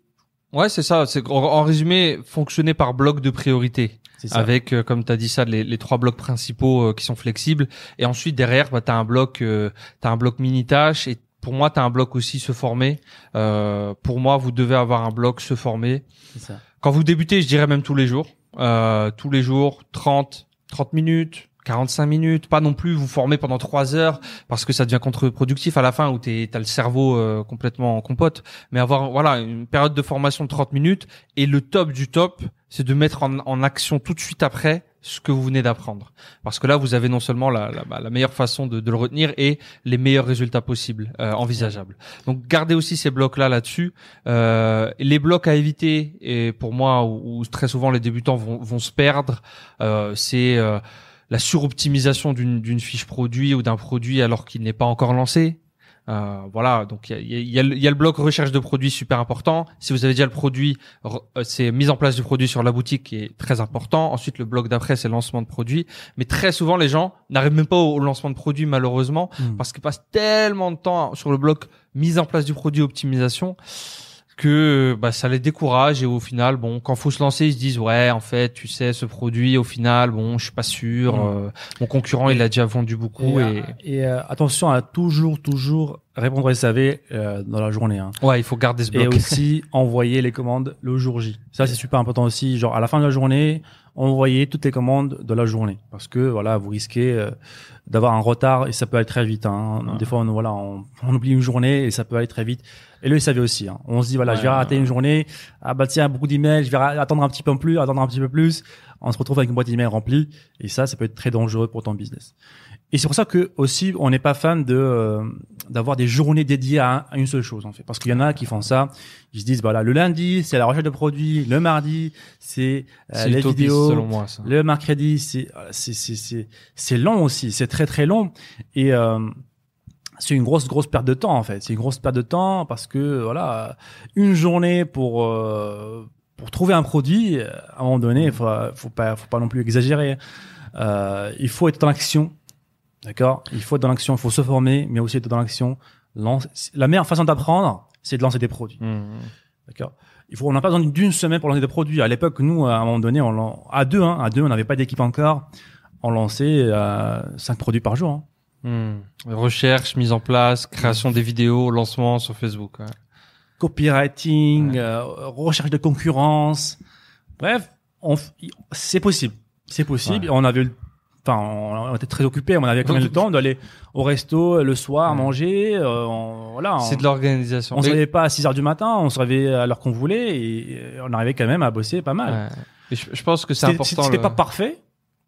Ouais, c'est ça. C'est en, résumé, fonctionner par bloc de priorité. Avec, euh, comme tu as dit ça, les, les trois blocs principaux euh, qui sont flexibles. Et ensuite, derrière, bah, tu as un bloc euh, t'as un bloc mini-tâche. Et pour moi, tu as un bloc aussi se former. Euh, pour moi, vous devez avoir un bloc se former.
Ça.
Quand vous débutez, je dirais même tous les jours. Euh, tous les jours, 30, 30 minutes, 45 minutes, pas non plus vous former pendant 3 heures parce que ça devient contre-productif à la fin où t'es t'as le cerveau euh, complètement en compote. Mais avoir voilà une période de formation de 30 minutes et le top du top, c'est de mettre en action tout de suite après ce que vous venez d'apprendre. Parce que là, vous avez non seulement la, la, bah, la meilleure façon de, de, le retenir et les meilleurs résultats possibles, euh, envisageables. Donc, gardez aussi ces blocs-là là-dessus. Euh, les blocs à éviter, et pour moi, où, où très souvent les débutants vont, vont se perdre, euh, c'est euh, la suroptimisation d'une d'une fiche produit ou d'un produit alors qu'il n'est pas encore lancé. Euh, voilà, donc il y a, y, a, y a, le bloc recherche de produits super important. Si vous avez déjà le produit, euh, c'est mise en place du produit sur la boutique qui est très important. Ensuite, le bloc d'après, c'est lancement de produit. Mais très souvent, les gens n'arrivent même pas au, lancement de produit malheureusement mmh. parce qu'ils passent tellement de temps sur le bloc mise en place du produit optimisation que bah, ça les décourage et au final bon quand faut se lancer ils se disent ouais en fait tu sais ce produit au final bon je suis pas sûr mmh. euh, mon concurrent il a déjà vendu beaucoup et,
et, et euh, attention à toujours toujours répondre SAV euh, dans la journée hein.
ouais il faut garder ce bloc
et aussi <laughs> envoyer les commandes le jour J ça c'est super important aussi genre à la fin de la journée envoyer toutes les commandes de la journée. Parce que voilà vous risquez euh, d'avoir un retard et ça peut aller très vite hein. ouais. des fois on, voilà on, on, oublie une journée et ça peut aller très vite. Et le SAV aussi hein. on se dit voilà ouais, je vais rater une journée. Ah bah tiens beaucoup d'emails je vais attendre un petit peu plus attendre un petit peu plus. On se retrouve avec une boîte d'emails remplie. Et ça ça peut être très dangereux pour ton business et c'est pour ça que aussi on n'est pas fan de euh, d'avoir des journées dédiées à, à, une seule chose en fait, parce qu'il y en a qui font ça. Ils se disent voilà le lundi c'est la recherche de produits, le mardi c'est euh, les vidéos,
selon moi, ça.
le mercredi c'est c'est c'est c'est c'est long aussi, c'est très très long et euh, c'est une grosse grosse perte de temps en fait. C'est une grosse perte de temps parce que voilà une journée pour euh, pour trouver un produit à un moment donné, faut faut pas faut pas non plus exagérer. Euh, il faut être en action D'accord? Il faut être dans l'action, il faut se former, mais aussi être dans l'action. La meilleure façon d'apprendre, c'est de lancer des produits. Mmh. D'accord? Il faut, on n'a pas besoin d'une semaine pour lancer des produits. À l'époque, nous, à un moment donné, on à deux, hein, à deux, on n'avait pas d'équipe encore. On lançait euh, cinq produits par jour.
Hein. Mmh. Recherche, mise en place, création des vidéos, lancement sur Facebook. Ouais.
Copywriting, ouais. euh, recherche de concurrence. Bref, c'est possible. C'est possible. Ouais. On avait enfin on, on, était très occupés on avait combien de temps d'aller au resto le soir ouais. manger euh, on, voilà
c'est de l'organisation.
On se réveillait pas à 6 heures du matin on se réveillait à l'heure qu'on voulait et on arrivait quand même à bosser pas mal.
Ouais. et je, je, pense que c'est important
c'était
le...
pas parfait.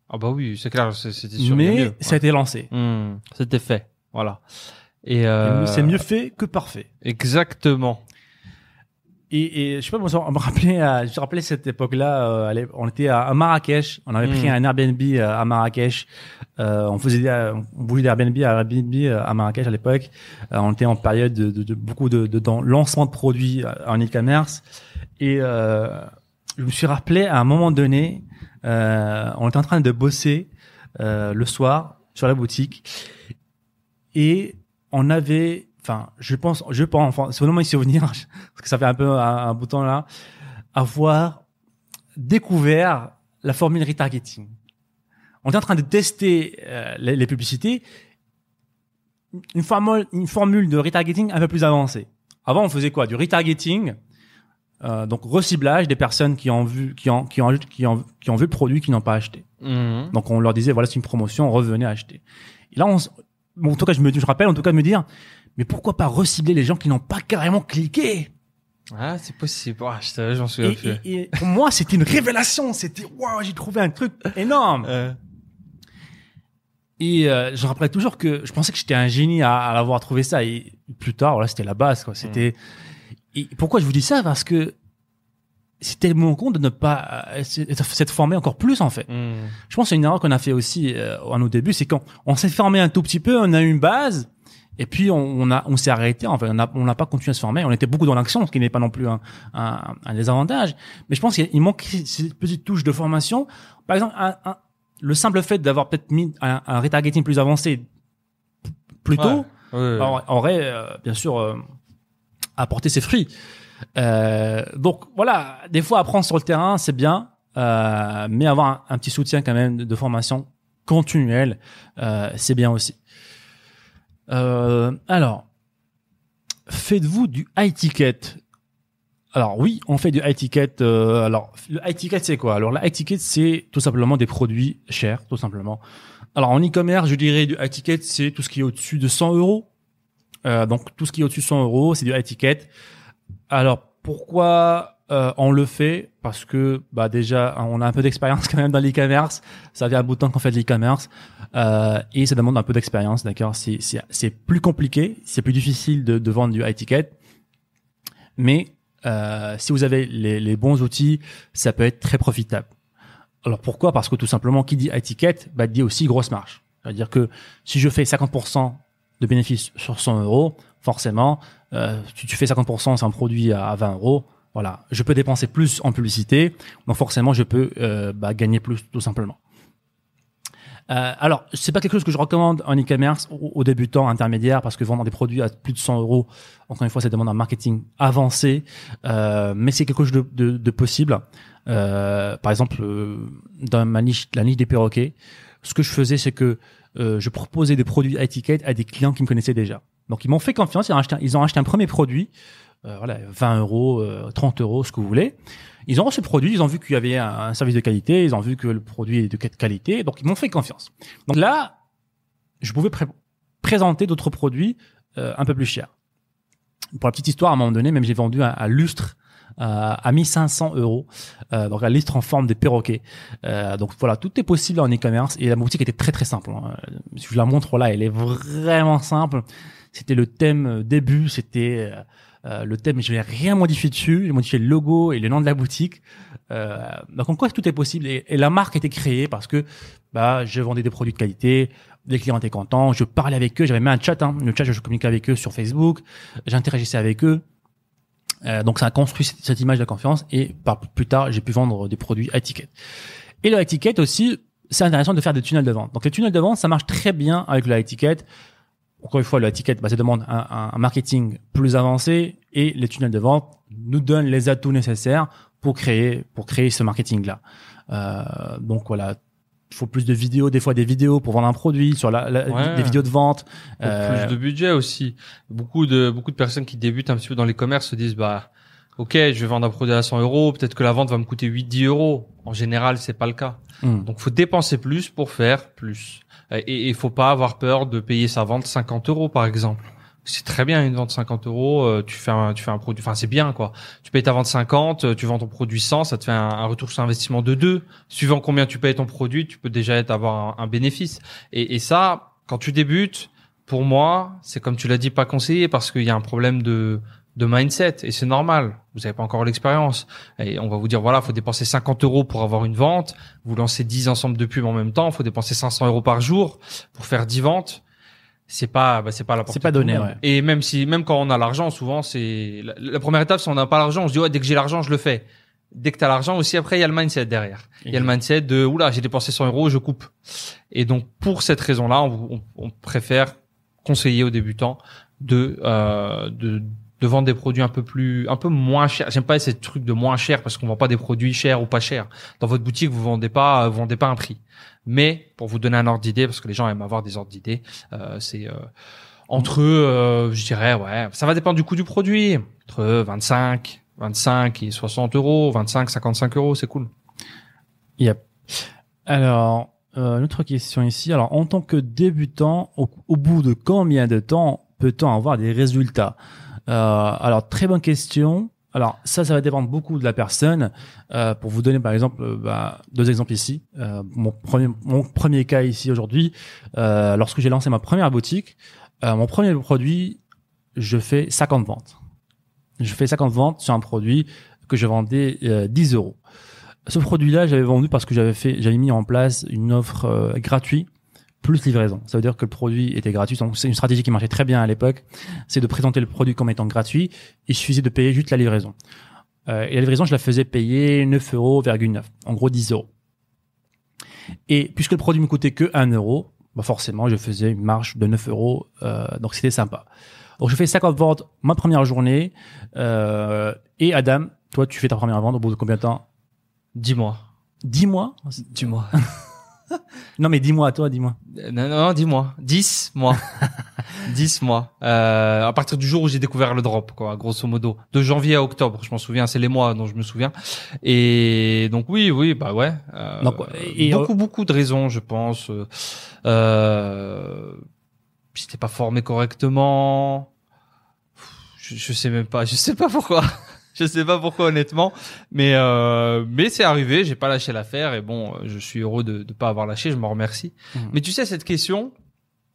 Ah bah oui c'est clair c'était sûr
mais
mieux,
ça a été lancé.
Mmh, c'était fait. Voilà. Et,
euh... c'est mieux fait que parfait.
Exactement
et, et je sais pas, on me rappelait, euh, je me rappelais cette époque-là. Euh, on était à, Marrakech. On avait mmh. pris un Airbnb euh, à Marrakech. Euh, on faisait, des, on bougeait d'Airbnb à Airbnb à Marrakech à l'époque. Euh, on était en période de, de, de beaucoup de, de dans lancement de produits en e-commerce. Et je me suis rappelé à un moment donné, on était en train de bosser le soir sur la boutique et on avait enfin, je pense, je pense, enfin, vraiment mes souvenirs, <laughs> parce que ça fait un peu un, un bout de temps là, avoir découvert la formule retargeting. On est en train de tester euh, les, les, publicités, une formule, une formule de retargeting un peu plus avancée. Avant, on faisait quoi? Du retargeting, euh, donc reciblage des personnes qui ont vu, qui ont, qui ont, qui ont, qui ont vu le produit, qui n'ont pas acheté.
Mmh.
Donc on leur disait voilà c'est une promotion, revenez acheter. Et là, on, bon, en tout cas, je me, je rappelle en tout cas de me dire mais pourquoi pas recibler les gens qui n'ont pas carrément cliqué?
Ah, c'est possible. Ah, j'en suis
et, et, et, pour moi, c'était une révélation. C'était waouh, j'ai trouvé un truc énorme.
Euh.
Et euh, je rappelle toujours que je pensais que j'étais un génie à, à l'avoir trouvé ça. Et plus tard, voilà, c'était la base. Quoi. C'était. Mm. Et pourquoi je vous dis ça? Parce que c'était mon compte de ne pas euh, s'être formé encore plus en fait.
Mm.
Je pense que c'est une erreur qu'on a fait aussi à nos débuts, c'est quand on s'est formé un tout petit peu, on a une base, et puis on, on a, on s'est arrêté. Enfin, on n'a on n'a pas continué à se former. On était beaucoup dans l'action, ce qui n'est pas non plus un, un, un désavantage. Mais je pense qu'il manque ces petites touches de formation. Par exemple, un, un, le simple fait d'avoir peut-être mis un, un, retargeting plus avancé plus tôt
ouais, ouais, ouais.
aurait euh, bien sûr euh, apporté ses fruits. Euh, donc voilà, des fois apprendre sur le terrain, c'est bien. euh, mais avoir un, un petit soutien quand même de, de formation continuelle, euh, c'est bien aussi. Euh, alors, faites-vous du high ticket alors oui, on fait du high ticket. euh, alors le high ticket c'est quoi? Alors le high ticket c'est tout simplement des produits chers, tout simplement. Alors en e-commerce, je dirais du high ticket c'est tout ce qui est au-dessus de 100 euros. Euh, donc tout ce qui est au-dessus de 100 euros, c'est du high ticket. Alors pourquoi euh, on le fait Parce que bah déjà on a un peu d'expérience <laughs> quand même dans l'e-commerce. Ça fait un bout de temps qu'on fait de l'e-commerce euh, et ça demande un peu d'expérience, d'accord C'est c'est plus compliqué, c'est plus difficile de, de vendre du high ticket, mais euh, si vous avez les, les bons outils, ça peut être très profitable. Alors pourquoi? Parce que tout simplement, qui dit high ticket, bah, dit aussi grosse marge. C'est-à-dire que si je fais 50% de bénéfices sur 100 euros, forcément, euh, si tu fais 50% c'est un produit à 20 euros, voilà, je peux dépenser plus en publicité, donc forcément je peux euh, bah, gagner plus tout simplement. Euh, alors, c'est pas quelque chose que je recommande en e-commerce aux, aux débutants intermédiaires parce que vendre des produits à plus de 100 euros, encore une fois, ça demande un marketing avancé, euh, mais c'est quelque chose de, possible. Euh, par exemple, dans ma la niche des perroquets, ce que je faisais, c'est que je proposais des produits à étiquette à des clients qui me connaissaient déjà. Donc, ils m'ont fait confiance, ils ont acheté, un- premier produit, voilà, 20 euros, euh, 30 euros, ce que vous voulez. Ils ont reçu le produit, ils ont vu qu'il y avait un, service de qualité, ils ont vu que le produit est de qualité, donc ils m'ont fait confiance. Donc là, je pouvais pré- présenter d'autres produits euh, un peu plus chers. Pour la petite histoire, à un moment donné, même j'ai vendu un, un lustre euh, à 1500 euros, euh, donc un lustre en forme de perroquet. Euh, donc voilà, tout est possible en e-commerce et la boutique était très très simple. hein. Si je la montre là, elle est vraiment simple. C'était le thème euh, début, c'était euh, le thème, je n'ai rien modifié dessus. J'ai modifié le logo et le nom de la boutique. Euh, donc en quoi tout est possible et, la marque était créée parce que bah je vendais des produits de qualité, les clients étaient contents, je parlais avec eux, j'avais même un chat, hein, le chat je communiquais avec eux sur Facebook, j'interagissais avec eux. Euh, donc ça a construit cette, image de confiance et par plus tard j'ai pu vendre des produits à étiquette. Et le étiquette aussi, c'est intéressant de faire des tunnels de vente. Donc les tunnels de vente, ça marche très bien avec le étiquette. Encore une fois, le étiquette, bah, ça demande un, un- marketing plus avancé et les tunnels de vente nous donnent les atouts nécessaires pour créer pour créer ce marketing là. Euh, donc voilà, il faut plus de vidéos, des fois des vidéos pour vendre un produit sur la, la-
Ouais.
des vidéos de vente.
Pour
Euh,
plus de budget aussi. Beaucoup de beaucoup de personnes qui débutent un petit peu dans les commerces se disent bah ok je vais vendre un produit à 100 euros, peut-être que la vente va me coûter 8-10 euros. En général c'est pas le cas.
hum.
Donc faut dépenser plus pour faire plus. Et il faut pas avoir peur de payer sa vente 50 euros par exemple. C'est très bien une vente 50 euros. euh, Tu fais un, tu fais un produit. Enfin c'est bien quoi. Tu payes ta vente 50, euh, tu vends ton produit 100, ça te fait un, un retour sur investissement de 2. Suivant combien tu payes ton produit, tu peux déjà être avoir un, un bénéfice. Et, et ça, quand tu débutes, pour moi, c'est comme tu l'as dit, pas conseillé parce qu'il y a un problème de de mindset et c'est normal. Vous n'avez pas encore l'expérience et on va vous dire voilà, faut dépenser 50 euros pour avoir une vente. Vous lancez 10 ensembles de pubs en même temps, faut dépenser 500 euros par jour pour faire 10 ventes. C'est pas, bah, c'est pas la
C'est pas donné, ouais.
Et même si, même quand on a l'argent, souvent c'est la, la première étape, si on n'a pas l'argent, on se dit ouais, dès que j'ai l'argent, je le fais. Dès que tu as l'argent aussi, après il y a le mindset derrière. Il y a le mindset de oula, j'ai dépensé 100 euros, je coupe. Et donc pour cette raison-là, on, on- on préfère conseiller aux débutants de, euh, de de vendre des produits un peu plus un peu moins chers. J'aime pas ces trucs de moins cher parce qu'on vend pas des produits chers ou pas chers. Dans votre boutique, vous vendez pas vous vendez pas un prix. Mais pour vous donner un ordre d'idée parce que les gens aiment avoir des ordres d'idée, euh, c'est euh, entre euh, je dirais ouais, ça va dépendre du coût du produit, entre 25 25 et 60 euros, 25 55 euros, c'est cool.
Yep. Alors, euh, une autre question ici. Alors, en tant que débutant, au, bout de combien de temps peut-on avoir des résultats? Euh, Alors, très bonne question. Alors, ça, ça va dépendre beaucoup de la personne. Euh, pour vous donner, par exemple, euh, bah, deux exemples ici. Euh, mon premier, mon premier cas ici aujourd'hui, euh, lorsque j'ai lancé ma première boutique, euh, mon premier produit, je fais 50 ventes. Je fais 50 ventes sur un produit que je vendais euh, 10 euros. Ce produit-là, j'avais vendu parce que j'avais fait, j'avais mis en place une offre euh, gratuite plus livraison. Ça veut dire que le produit était gratuit. Donc c'est une stratégie qui marchait très bien à l'époque. C'est de présenter le produit comme étant gratuit. Il suffisait de payer juste la livraison. Euh, et la livraison, je la faisais payer 9 euros, en gros 10 euros. Et puisque le produit me coûtait que 1 euro, bah forcément, je faisais une marge de 9 euros. Euh, donc c'était sympa. Donc je fais 50 ventes ma première journée. Euh, et Adam, toi, tu fais ta première vente au bout de combien de temps?
Dis-moi.
Dis-moi.
Dis-moi. <laughs> <laughs>
non, mais dis-moi, toi, dis-moi.
Euh, non, non, dis-moi. 10 mois. 10 mois. Euh, à partir du jour où j'ai découvert le drop, quoi, grosso modo. De janvier à octobre, je m'en souviens, c'est les mois dont je me souviens. Et donc oui, oui, bah ouais. Euh,
Donc, et-
beaucoup, beaucoup de raisons, je pense. Euh, j'étais pas formé correctement. Je, je sais même pas, je sais pas pourquoi. Je sais pas pourquoi honnêtement, mais euh, mais c'est arrivé, j'ai pas lâché l'affaire et bon, je suis heureux de ne pas avoir lâché, je m'en remercie.
Mhm.
Mais tu sais cette question,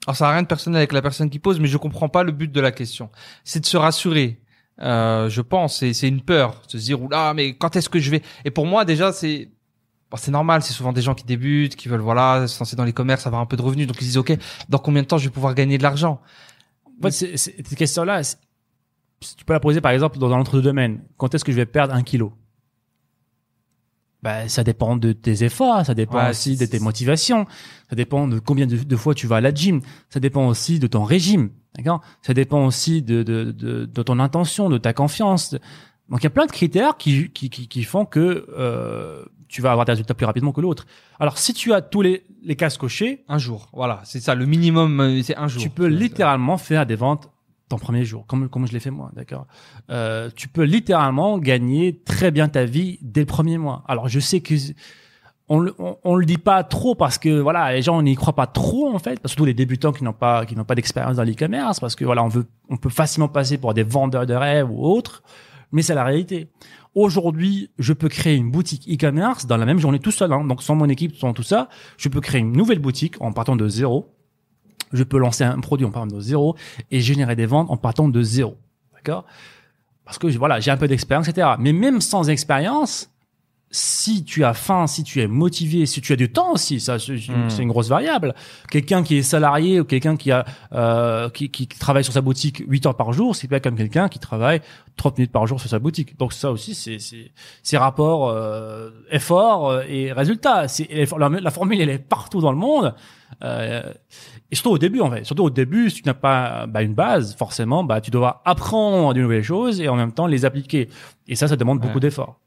alors ça n'a rien de personnel avec la personne qui pose, mais je comprends pas le but de la question. C'est de se rassurer. Euh, je pense, c'est c'est une peur, de se dire oula, mais quand est-ce que je vais? Et pour moi déjà c'est bon, c'est normal, c'est souvent des gens qui débutent, qui veulent voilà, se lancer dans les commerces, avoir un peu de revenus, donc ils se disent ok, dans combien de temps je vais pouvoir gagner de l'argent?
En fait, c'est- c'est- cette tu peux la poser par exemple dans un autre domaine. Quand est-ce que je vais perdre un kilo? Ben, ça dépend de tes efforts, ça dépend
Ouais,
aussi de tes motivations, ça dépend de combien de, de fois tu vas à la gym, ça dépend aussi de ton régime, d'accord? Ça dépend aussi de, de, de, de ton intention, de ta confiance. Donc il y a plein de critères qui, qui, qui, qui font que euh, tu vas avoir des résultats plus rapidement que l'autre. Alors si tu as tous les, les cases cochées,
Un jour, voilà, c'est ça, le minimum, euh, c'est un jour.
tu peux littéralement faire des ventes ton premier jour, comme, comme je l'ai fait moi, d'accord euh, Tu peux littéralement gagner très bien ta vie dès le premier mois. Alors je sais que on, le- on, on le dit pas trop parce que voilà, les gens n'y croient pas trop en fait, surtout les débutants qui n'ont pas qui n'ont pas d'expérience dans l'e-commerce, parce que voilà, on veut on peut facilement passer pour des vendeurs de rêves ou autres, mais c'est la réalité. Aujourd'hui, je peux créer une boutique e-commerce dans la même journée tout seul, hein, donc sans mon équipe, sans tout ça, je peux créer une nouvelle boutique en partant de zéro. Je peux lancer un produit en partant de zéro et générer des ventes en partant de zéro. D'accord? Parce que voilà, j'ai un peu d'expérience, etc. Mais même sans expérience, si tu as faim, si tu es motivé, si tu as du temps aussi, ça c'est
Hmm.
une grosse variable. Quelqu'un qui est salarié ou quelqu'un qui a euh, qui, qui travaille sur sa boutique 8 heures par jour, c'est pas comme quelqu'un qui travaille 30 minutes par jour sur sa boutique. Donc ça aussi c'est c'est c'est rapport euh, effort euh, et résultat. C'est la, la formule elle est partout dans le monde. Euh, et surtout au début, en fait. Surtout au début, si tu n'as pas bah, une base, forcément, bah, tu dois apprendre de nouvelles choses et en même temps les appliquer. Et ça, ça demande beaucoup d'efforts.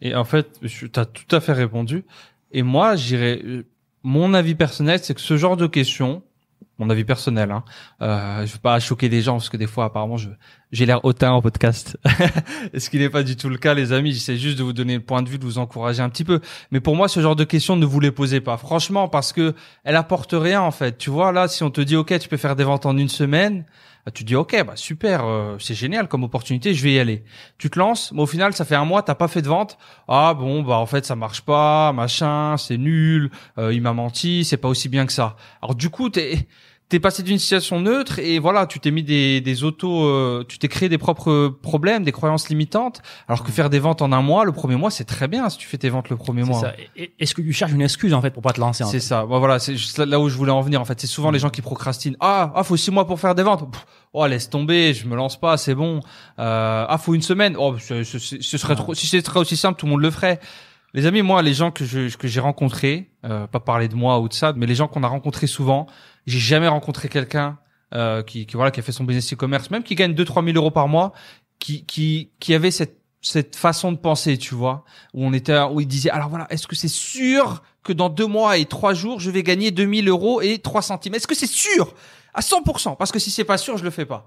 Et en fait, tu as tout à fait répondu. Et moi, j'irais, euh, mon avis personnel, c'est que ce genre de questions, mon avis personnel, hein, euh, je veux pas choquer les gens parce que des fois, apparemment, je, j'ai l'air hautain en podcast. <laughs> Ce qui n'est pas du tout le cas, les amis? J'essaie juste de vous donner le point de vue, de vous encourager un petit peu. Mais pour moi, ce genre de questions, ne vous les posez pas. Franchement, parce que elle apporte rien, en fait. Tu vois, là, si on te dit, OK, tu peux faire des ventes en une semaine, bah, tu dis, OK, bah, super, euh, c'est génial comme opportunité, je vais y aller. Tu te lances, mais au final, ça fait un mois, t'as pas fait de vente. Ah, bon, bah, en fait, ça marche pas, machin, c'est nul, euh, il m'a menti, c'est pas aussi bien que ça. Alors, du coup, t'es, t'es passé d'une situation neutre et voilà, tu t'es mis des, des autos, euh, tu t'es créé des propres problèmes, des croyances limitantes. Alors que faire des ventes en un mois, le premier mois, c'est très bien si tu fais tes ventes le premier mois.
Est-ce que tu cherches une excuse, en fait, pour pas te lancer
C'est ça. Bon, voilà, c'est juste là- où je voulais en venir. En fait, c'est souvent les gens qui procrastinent. Ah, ah, faut six mois pour faire des ventes. Pff, oh, laisse tomber, je me lance pas, c'est bon. Euh, ah, faut une semaine. Oh, ce, ce- ce- ce serait trop. Si c'était aussi simple, tout le monde le ferait. Les amis, moi, les gens que je que j'ai rencontrés, euh, pas parler de moi ou de ça, mais les gens qu'on a rencontrés souvent, j'ai jamais rencontré quelqu'un euh, qui, qui voilà qui a fait son business e-commerce, même qui gagne 2-3 000 euros par mois, qui qui qui avait cette cette façon de penser, tu vois, où on était, où il disait, alors voilà, est-ce que c'est sûr que dans deux mois et trois jours, je vais gagner 2000 euros et 3 centimes? Est-ce que c'est sûr? À 100% Parce que si c'est pas sûr, je le fais pas.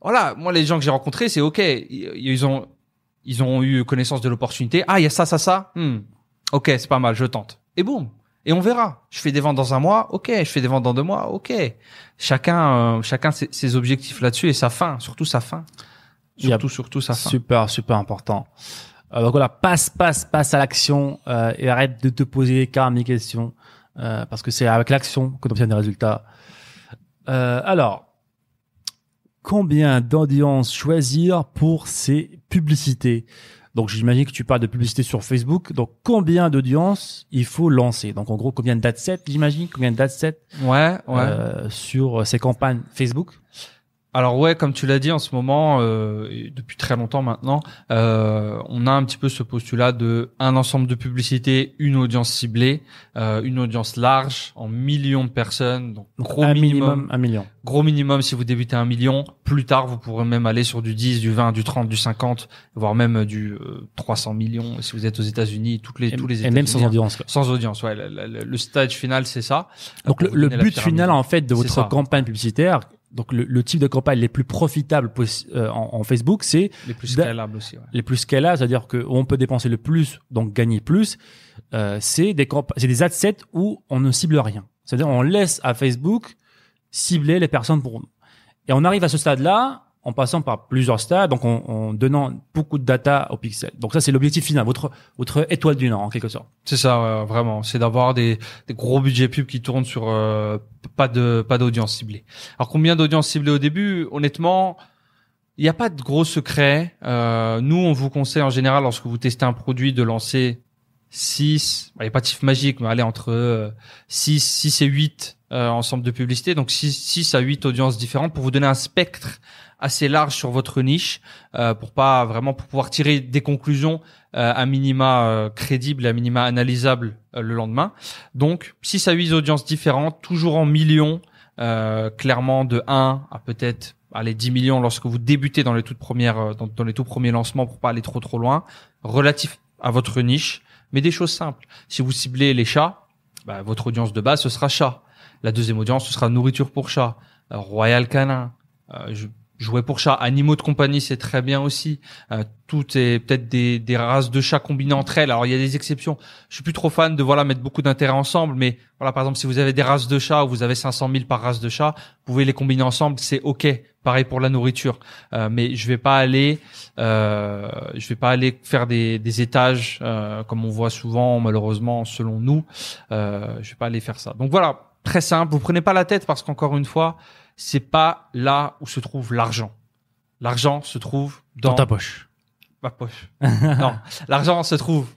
Voilà, moi les gens que j'ai rencontrés, c'est ok, ils ils ont ils ont eu connaissance de l'opportunité. Ah, il y a ça, ça, ça. Hmm. Ok, c'est pas mal, je tente. Et boum. Et on verra. Je fais des ventes dans un mois. Ok. Je fais des ventes dans deux mois. Ok. Chacun, euh, chacun ses, ses objectifs là-dessus et sa fin, surtout sa fin. Surtout, surtout sa fin.
Super, super important. Euh, donc voilà, passe, passe, passe à l'action euh, et arrête de te poser 40 000 questions euh, parce que c'est avec l'action que tu obtiens des résultats. Euh, alors, combien d'audience choisir pour ces publicités Donc j'imagine que tu parles de publicité sur Facebook. Donc combien d'audience il faut lancer? Donc en gros, combien d'adsets, j'imagine? Combien d'adsets
Ouais, ouais.
euh, sur ces campagnes Facebook?
Alors ouais, comme tu l'as dit en ce moment, euh, et depuis très longtemps maintenant, euh, on a un petit peu ce postulat de un ensemble de publicités, une audience ciblée, euh, une audience large en millions de personnes, donc gros
un
minimum,
minimum, un million.
gros minimum si vous débutez un million. Plus tard, vous pourrez même aller sur du 10, du 20, du 30, du 50, voire même du euh, 300 millions si vous êtes aux États-Unis, toutes les
Et,
tous les
et même sans
États-Unis, hein.
audience. quoi.
Sans audience, ouais. Le, stage final, c'est ça.
Donc
Pour
le, but final en fait de votre
ça.
campagne publicitaire, donc le, le type de campagne les plus profitables euh, en, en Facebook, c'est
les plus scalables aussi. Ouais.
les plus scalables, c'est-à-dire que on peut dépenser le plus, donc gagner plus. Euh, c'est des c'est des ad sets où on ne cible rien. C'est-à-dire on laisse à Facebook cibler les personnes pour nous. Et on arrive à ce stade-là en passant par plusieurs stades, donc en, en donnant beaucoup de data au pixel. Donc ça c'est l'objectif final, votre votre étoile du Nord en quelque sorte.
C'est ça, vraiment. C'est d'avoir des, des gros budgets pubs qui tournent sur euh, pas de pas d'audience ciblée. Alors combien d'audience ciblée au début? Honnêtement, il n'y a pas de gros secret. Euh, nous, on vous conseille en général lorsque vous testez un produit de lancer 6, il n'y a pas de chiffre magique, mais allez entre euh, 6, 6 et 8 euh, ensemble de publicités, donc 6, 6 à 8 audiences différentes pour vous donner un spectre assez large sur votre niche, euh, pour pas vraiment pour pouvoir tirer des conclusions euh, à minima euh, crédibles, à minima analysables euh, le lendemain. Donc 6 à 8 audiences différentes, toujours en millions, euh, clairement de 1 à peut-être allez 10 millions lorsque vous débutez dans les toutes premières euh, dans, dans les tout premiers lancements pour pas aller trop trop loin, relatif à votre niche, mais des choses simples. Si vous ciblez les chats, bah, votre audience de base ce sera chat. La deuxième audience ce sera nourriture pour chat, euh, royal canin, euh, je- jouets pour chat, animaux de compagnie c'est très bien aussi. Euh, tout est peut-être des, des races de chats combinées entre elles. Alors il y a des exceptions. Je suis plus trop fan de voilà mettre beaucoup d'intérêt ensemble, mais voilà par exemple si vous avez des races de chats ou vous avez 500 000 par race de chat, vous pouvez les combiner ensemble, c'est ok. Pareil pour la nourriture, Euh, mais je vais pas aller, euh, je vais pas aller faire des, des étages euh, comme on voit souvent malheureusement selon nous. Je vais pas aller faire ça. Donc voilà, très simple. Vous prenez pas la tête parce qu'encore une fois, c'est pas là où se trouve l'argent. L'argent se trouve dans,
Dans ta poche.
ma poche. non, <laughs> l'argent se trouve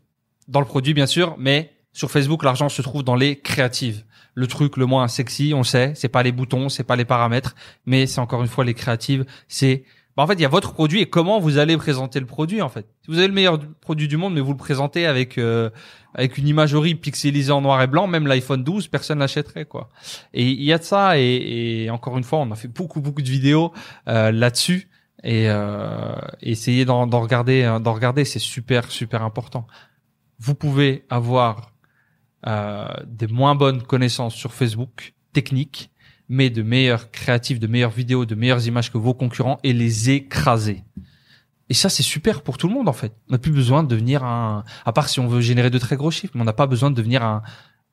dans le produit bien sûr, mais sur Facebook, l'argent se trouve dans les créatives. Le truc le moins sexy, on sait, c'est pas les boutons, c'est pas les paramètres, mais c'est encore une fois les créatives. C'est bah, en fait, il y a votre produit et comment vous allez présenter le produit en fait. Si vous avez le meilleur du- produit du monde, mais vous le présentez avec euh, avec une image horrible pixelisée en noir et blanc, même l'iPhone 12, personne l'achèterait quoi. Et il y a de ça et, et encore une fois, on a fait beaucoup beaucoup de vidéos euh, là-dessus et euh, essayer d'en regarder hein, d'en regarder c'est super super important vous pouvez avoir euh, des moins bonnes connaissances sur Facebook techniques mais de meilleurs créatifs de meilleures vidéos de meilleures images que vos concurrents et les écraser. Et ça c'est super pour tout le monde en fait. On n'a plus besoin de devenir un à part si on veut générer de très gros chiffres mais on n'a pas besoin de devenir un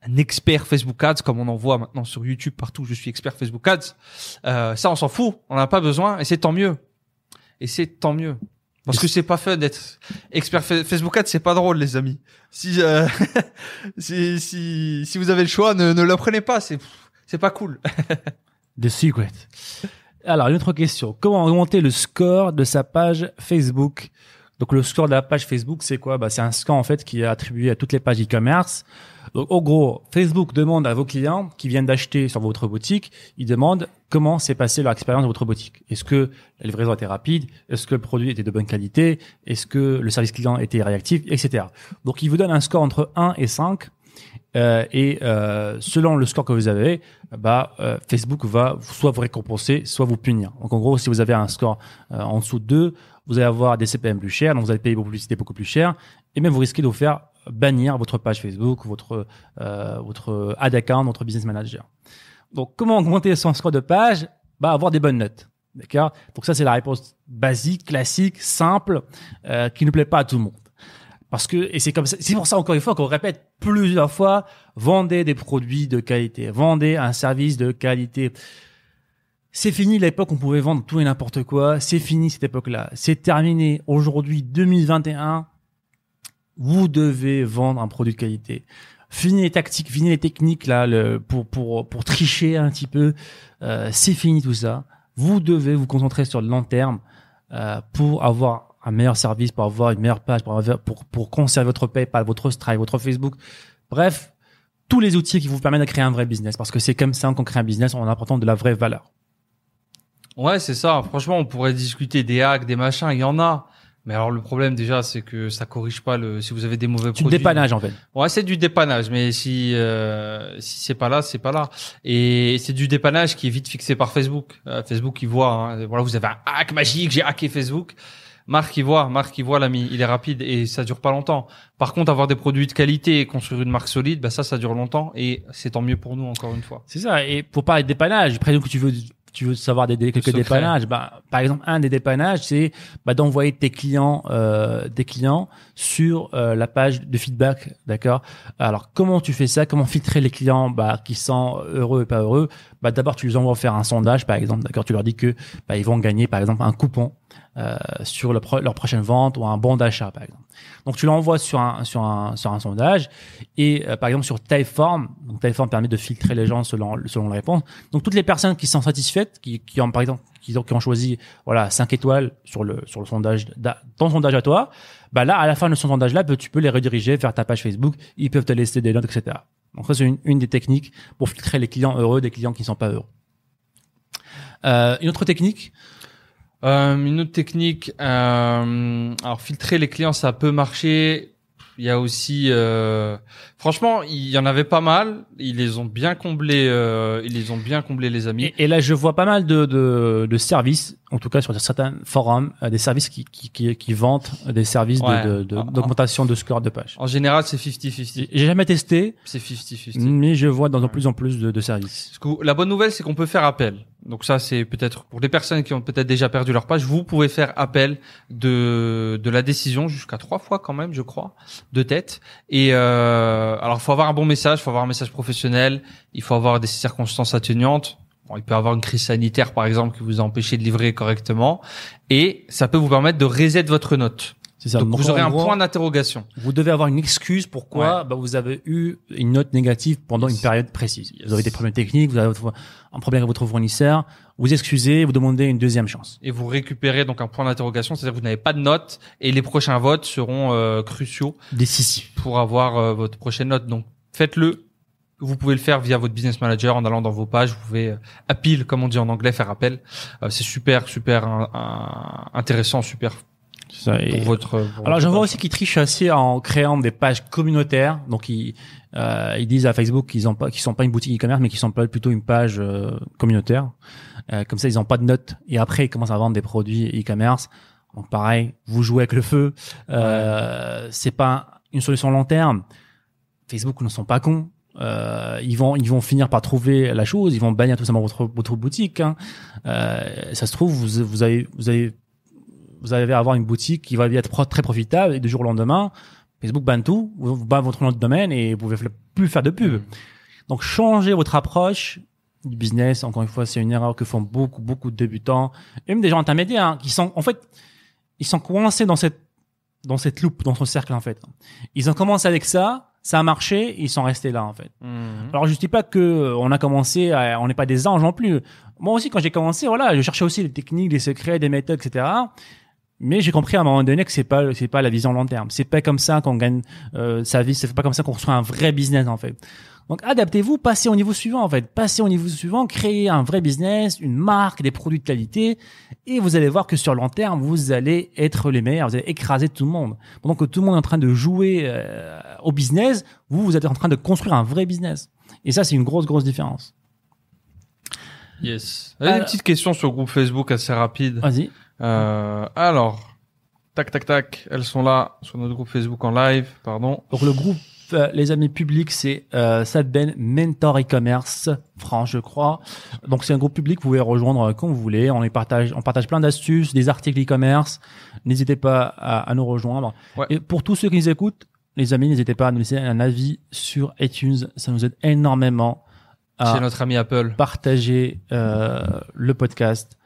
un expert Facebook Ads comme on en voit maintenant sur YouTube partout. Je suis expert Facebook Ads. Euh, ça on s'en fout. On n'a pas besoin et c'est tant mieux. Et c'est tant mieux. Parce que c'est pas fun d'être expert Fa- Facebook Ads, c'est pas drôle, les amis. Si, euh, <laughs> si, si, si vous avez le choix, ne, ne le prenez pas, c'est, c'est pas cool. <laughs>
The secret. Alors, une autre question. Comment augmenter le score de sa page Facebook? Donc, le score de la page Facebook, c'est quoi? Bah, C'est un score, en fait, qui est attribué à toutes les pages e-commerce. Donc, en gros, Facebook demande à vos clients qui viennent d'acheter sur votre boutique, ils demandent comment s'est passée leur expérience dans votre boutique. Est-ce que la livraison était rapide? Est-ce que le produit était de bonne qualité? Est-ce que le service client était réactif? Etc. Donc, ils vous donnent un score entre 1 et 5. Euh, et euh, selon le score que vous avez, bah, euh, Facebook va soit vous récompenser, soit vous punir. Donc en gros, si vous avez un score en dessous de 2, vous allez avoir des CPM plus chers, donc vous allez payer vos publicités beaucoup plus cher, et même vous risquez de vous faire bannir votre page Facebook, votre votre ad account, votre business manager. Donc comment augmenter son score de page? Bah avoir des bonnes notes. D'accord? Donc ça c'est la réponse basique, classique, simple, qui ne plaît pas à tout le monde. Parce que, et c'est comme ça, c'est pour ça encore une fois qu'on répète plusieurs fois, vendez des produits de qualité, vendez un service de qualité. C'est fini l'époque où on pouvait vendre tout et n'importe quoi. C'est fini cette époque-là. C'est terminé. Aujourd'hui, 2021, vous devez vendre un produit de qualité. Fini les tactiques, fini les techniques là, le, pour pour pour tricher un petit peu. Euh, c'est fini tout ça. Vous devez vous concentrer sur le long terme euh, pour avoir un meilleur service, pour avoir une meilleure page, pour avoir, pour pour conserver votre PayPal, votre Stripe, votre Facebook. Bref, tous les outils qui vous permettent de créer un vrai business. Parce que c'est comme ça qu'on crée un business en apportant de la vraie valeur.
Ouais, c'est ça. Franchement, on pourrait discuter des hacks, des machins, il y en a. Mais alors le problème déjà, c'est que ça corrige pas le. Si vous avez des mauvais
C'est du
produits.
dépannage en fait.
Ouais, c'est du dépannage, mais si euh, si c'est pas là, c'est pas là. Et c'est du dépannage qui est vite fixé par Facebook. Euh, Facebook, il voit. hein, voilà, vous avez un hack magique, j'ai hacké Facebook. Marc, il voit, Marc, il voit l'ami, il est rapide et ça dure pas longtemps. Par contre, avoir des produits de qualité et construire une marque solide, bah ça, ça dure longtemps et c'est tant mieux pour nous encore une fois.
C'est ça. Et pour parler de dépannage, présume que tu veux tu veux savoir des, des- quelques
secret.
dépannages. Bah, par exemple, un des dépannages, c'est bah, d'envoyer tes clients, euh, des clients sur euh, la page de feedback, d'accord? Alors, comment tu fais ça? Comment filtrer les clients bah, qui sont heureux et pas heureux? Bah, d'abord, tu les envoies faire un sondage, par exemple, d'accord? Tu leur dis que bah, ils vont gagner, par exemple, un coupon euh, sur le pro- leur prochaine vente ou un bon d'achat, par exemple. Donc, tu l'envoies sur un sur un sur un sondage et euh, par exemple sur Typeform, donc Typeform permet de filtrer les gens selon selon la réponse. Donc toutes les personnes qui sont satisfaites, qui, qui ont par exemple qui ont, qui ont choisi voilà 5 étoiles sur le sur le sondage d'a- ton sondage à toi, bah là à la fin de ce sondage là, tu peux les rediriger vers ta page Facebook, ils peuvent te laisser des notes etc. Donc ça c'est une, une des techniques pour filtrer les clients heureux des clients qui ne sont pas heureux. Euh, une autre technique,
Euh, une autre technique, euh, alors filtrer les clients, ça peut marcher. Il y a aussi, euh, franchement, il y en avait pas mal. Ils les ont bien comblés. Euh, ils les ont bien comblés, les amis.
Et, et là, je vois pas mal de, de, de services, en tout cas sur certains forums, euh, des services qui, qui, qui, qui vantent des services de- de- d'augmentation de score de page.
En général, c'est 50-50.
J'ai jamais testé,
C'est 50-50.
mais je vois dans de plus en plus de, de services.
Que la bonne nouvelle, c'est qu'on peut faire appel. Donc ça, c'est peut-être pour les personnes qui ont peut-être déjà perdu leur page, vous pouvez faire appel de de la décision jusqu'à trois fois quand même, je crois, de tête. Et euh, alors, il faut avoir un bon message, il faut avoir un message professionnel, il faut avoir des circonstances atténuantes. Bon, il peut y avoir une crise sanitaire, par exemple, qui vous a empêché de livrer correctement, et ça peut vous permettre de reset votre note.
C'est ça.
Donc, vous aurez un
gros,
point d'interrogation.
Vous devez avoir une excuse pourquoi bah, vous avez eu une note négative pendant une période précise. Vous avez des problèmes techniques, vous avez un problème avec votre fournisseur, vous excusez, vous demandez une deuxième chance.
et vous récupérez donc un point d'interrogation, c'est-à-dire que vous n'avez pas de note et les prochains votes seront euh, cruciaux
Décisif.
pour avoir euh, votre prochaine note. Donc faites-le. Vous pouvez le faire via votre business manager en allant dans vos pages. Vous pouvez euh, appeal, comme on dit en anglais, faire appel. Euh, c'est super, super hein, hein, intéressant, super
ça. Et-
pour votre. pour
Alors j'en vois aussi qui trichent assez en créant des pages communautaires. Donc ils, euh, ils disent à Facebook qu'ils ont pas, qu'ils sont pas une boutique e-commerce, mais qu'ils sont plutôt une page euh, communautaire. Euh, comme ça ils ont pas de notes et après ils commencent à vendre des produits e-commerce. Donc pareil, vous jouez avec le feu. Euh, C'est pas une solution long terme. Facebook ne sont pas cons. Euh, ils vont ils vont finir par trouver la chose. Ils vont bannir tout simplement votre votre boutique. Hein. Euh, ça se trouve vous vous avez vous avez vous allez avoir une boutique qui va être très profitable et du jour au lendemain, Facebook banne tout, vous banne votre nom de domaine et vous pouvez f- plus faire de pub. Donc changez votre approche du business. Encore une fois, c'est une erreur que font beaucoup beaucoup de débutants et même des gens intermédiaires hein, qui sont en fait ils sont coincés dans cette dans cette loupe, dans ce cercle en fait. Ils ont commencé avec ça, ça a marché, ils sont restés là en fait.
Mhm.
Alors je dis pas que euh, on a commencé, à- on n'est pas des anges non plus. Moi aussi quand j'ai commencé, voilà, je cherchais aussi les techniques, les secrets, des méthodes, etc. Mais j'ai compris à un moment donné que c'est pas c'est pas la vision long terme. C'est pas comme ça qu'on gagne euh, sa vie. C'est pas comme ça qu'on construit un vrai business en fait. Donc adaptez-vous, passez au niveau suivant en fait. Passez au niveau suivant, créez un vrai business, une marque, des produits de qualité, et vous allez voir que sur long terme vous allez être les meilleurs. Vous allez écraser tout le monde. Pendant que tout le monde est en train de jouer euh, au business, vous vous êtes en train de construire un vrai business. Et ça c'est une grosse grosse différence.
Yes. J'avais
Alors-
Des petites questions sur le groupe Facebook assez rapides.
Vas-y.
Euh, alors, tac, tac, tac. Elles sont là sur notre groupe Facebook en live. Pardon.
Donc le groupe, euh, les amis publics, c'est euh, Sadben Mentor e-commerce France, je crois. Donc c'est un groupe public, vous pouvez rejoindre quand vous voulez. On y partage, on partage plein d'astuces, des articles e-commerce. N'hésitez pas à, à nous rejoindre.
Ouais.
Et pour tous ceux qui nous écoutent, les amis, n'hésitez pas à nous laisser un avis sur iTunes. Ça nous aide énormément à
notre ami Apple.
partager euh, le podcast.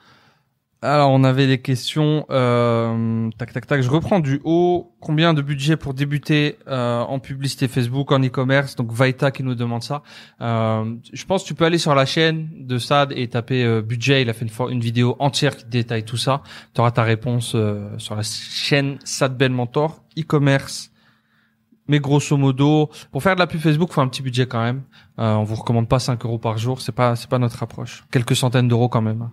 Alors, on avait des questions. Euh, tac, tac, tac. Je reprends du haut. Combien de budget pour débuter euh, en publicité Facebook, en e-commerce? Donc, Vaita qui nous demande ça. Euh, je pense que tu peux aller sur la chaîne de Sad et taper euh, budget. Il a fait une, une vidéo entière qui détaille tout ça. Tu auras ta réponse euh, sur la chaîne Sad Ben Mentor, e-commerce. Mais grosso modo, pour faire de la pub Facebook, faut un petit budget quand même. Euh, on vous recommande pas 5 euros par jour. C'est pas, c'est pas notre approche. Quelques centaines d'euros quand même.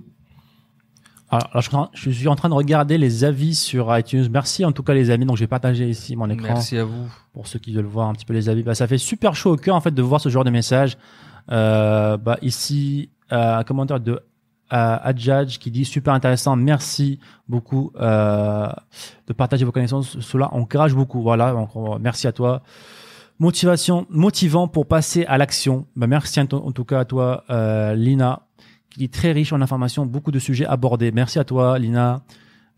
Alors, je, suis en- train de regarder les avis sur iTunes. Merci en tout cas les amis. Donc j'ai partagé ici mon écran
Merci à vous.
pour ceux qui veulent voir un petit peu les avis. Bah, ça fait super chaud au cœur en fait de voir ce genre de message. Euh, bah, ici euh, un commentaire de euh, Adjadj qui dit super intéressant. Merci beaucoup euh, de partager vos connaissances. Cela encourage beaucoup. Voilà. Donc, merci à toi. Motivation, motivant pour passer à l'action. Bah, merci en, en tout cas à toi, Lina, qui dit très riche en informations, beaucoup de sujets abordés. Merci à toi, Lina.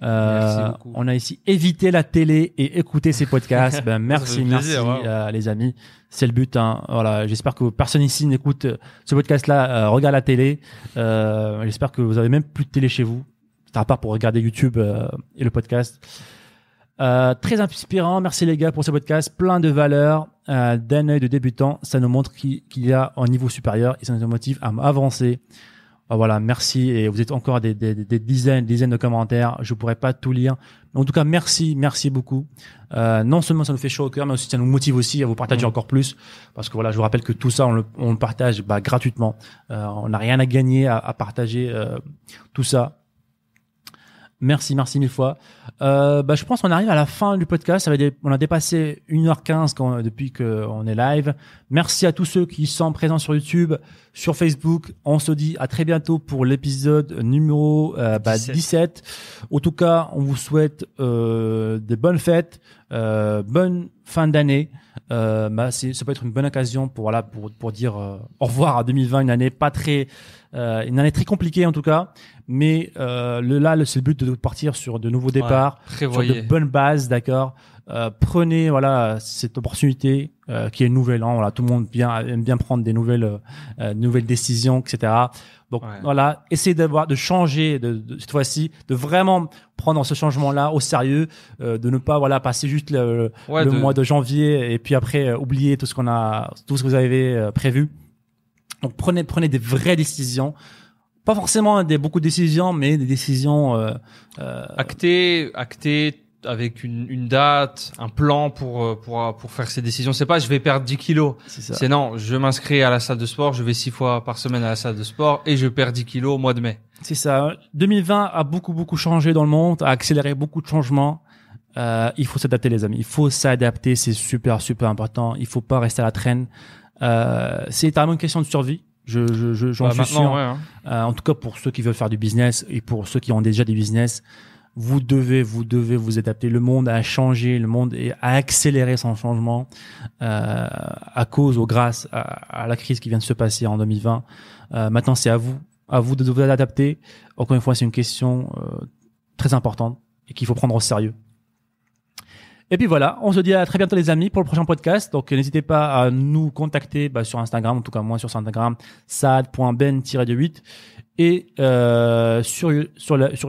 Euh,
Merci
on a ici évité la télé et écouter ces podcasts. <laughs> Ben, merci,
plaisir,
merci
wow.
euh, les amis. C'est le but. Hein. Voilà, j'espère que personne ici n'écoute euh, ce podcast-là, euh, regarde la télé. J'espère que vous avez même plus de télé chez vous, à part pour regarder YouTube et le podcast. Très inspirant, merci les gars pour ce podcast, plein de valeurs, d'un œil de débutant, ça nous montre qu'il qu'il y a un niveau supérieur et ça nous motive à avancer. Ah, voilà, merci et vous êtes encore des, des, des dizaines, dizaines de commentaires. Je pourrais pas tout lire. En tout cas, merci, merci beaucoup. Euh, non seulement ça nous fait chaud au cœur, mais aussi ça nous motive aussi à vous partager
Mhm.
encore plus, parce que voilà, je vous rappelle que tout ça on le, on le partage bah, gratuitement. Euh, on n'a rien à gagner à, à partager euh, tout ça. Merci, merci mille fois. Euh, bah, je pense qu'on arrive à la fin du podcast. Ça va dé- on a dépassé 1h15 quand, depuis qu'on est live. Merci à tous ceux qui sont présents sur YouTube, sur Facebook. On se dit à très bientôt pour l'épisode numéro euh, bah,
17.
17. En tout cas, on vous souhaite euh, des bonnes fêtes, euh, bonne fin d'année. Euh, bah, c'est, ça peut être une bonne occasion pour voilà pour pour dire euh, au revoir à 2020, une année pas très, euh, une année très compliquée en tout cas. Mais euh, le là, le- c'est le but de partir sur de nouveaux départs sur
Prévoyez.
de bonnes bases, d'accord. Euh, prenez voilà cette opportunité euh, qui est nouvelle. Hein, voilà, tout le monde bien, aime bien prendre des nouvelles euh, nouvelles décisions, etc. Donc
Ouais.
voilà, essayez d'avoir de changer de, de- cette fois-ci, de vraiment prendre ce changement-là au sérieux, euh, de ne pas voilà passer juste le,
Ouais,
le
de-
mois de janvier et puis après euh, oublier tout ce qu'on a, tout ce que vous avez euh, prévu. Donc prenez prenez des vraies décisions, pas forcément des beaucoup de décisions, mais des décisions euh, euh,
acté, acté avec une, une date, un plan pour euh, pour pour faire ces décisions. C'est pas je vais perdre 10 kilos.
c'est ça.
C'est non, je m'inscris à la salle de sport, je vais six fois par semaine à la salle de sport et je perds 10 kilos au mois de mai.
C'est ça. 2020 a beaucoup beaucoup changé dans le monde, a accéléré beaucoup de changements. Euh, il faut s'adapter les amis. Il faut s'adapter, c'est super super important. Il faut pas rester à la traîne. Euh, c'est vraiment une question de survie. Je je je j'en
Bah,
suis sûr.
ouais, hein.
Euh, en tout cas pour ceux qui veulent faire du business et pour ceux qui ont déjà des business, vous devez vous devez vous adapter. Le monde a changé, le monde a accéléré son changement euh, à cause ou grâce à, la crise qui vient de se passer en 2020. Euh, maintenant c'est à vous à vous de vous adapter. Encore une fois c'est une question euh, très importante et qu'il faut prendre au sérieux. Et puis voilà, on se dit à très bientôt les amis pour le prochain podcast. Donc n'hésitez pas à nous contacter bah, sur Instagram, en tout cas moi sur Instagram, saad.ben-8 et sur sur la, sur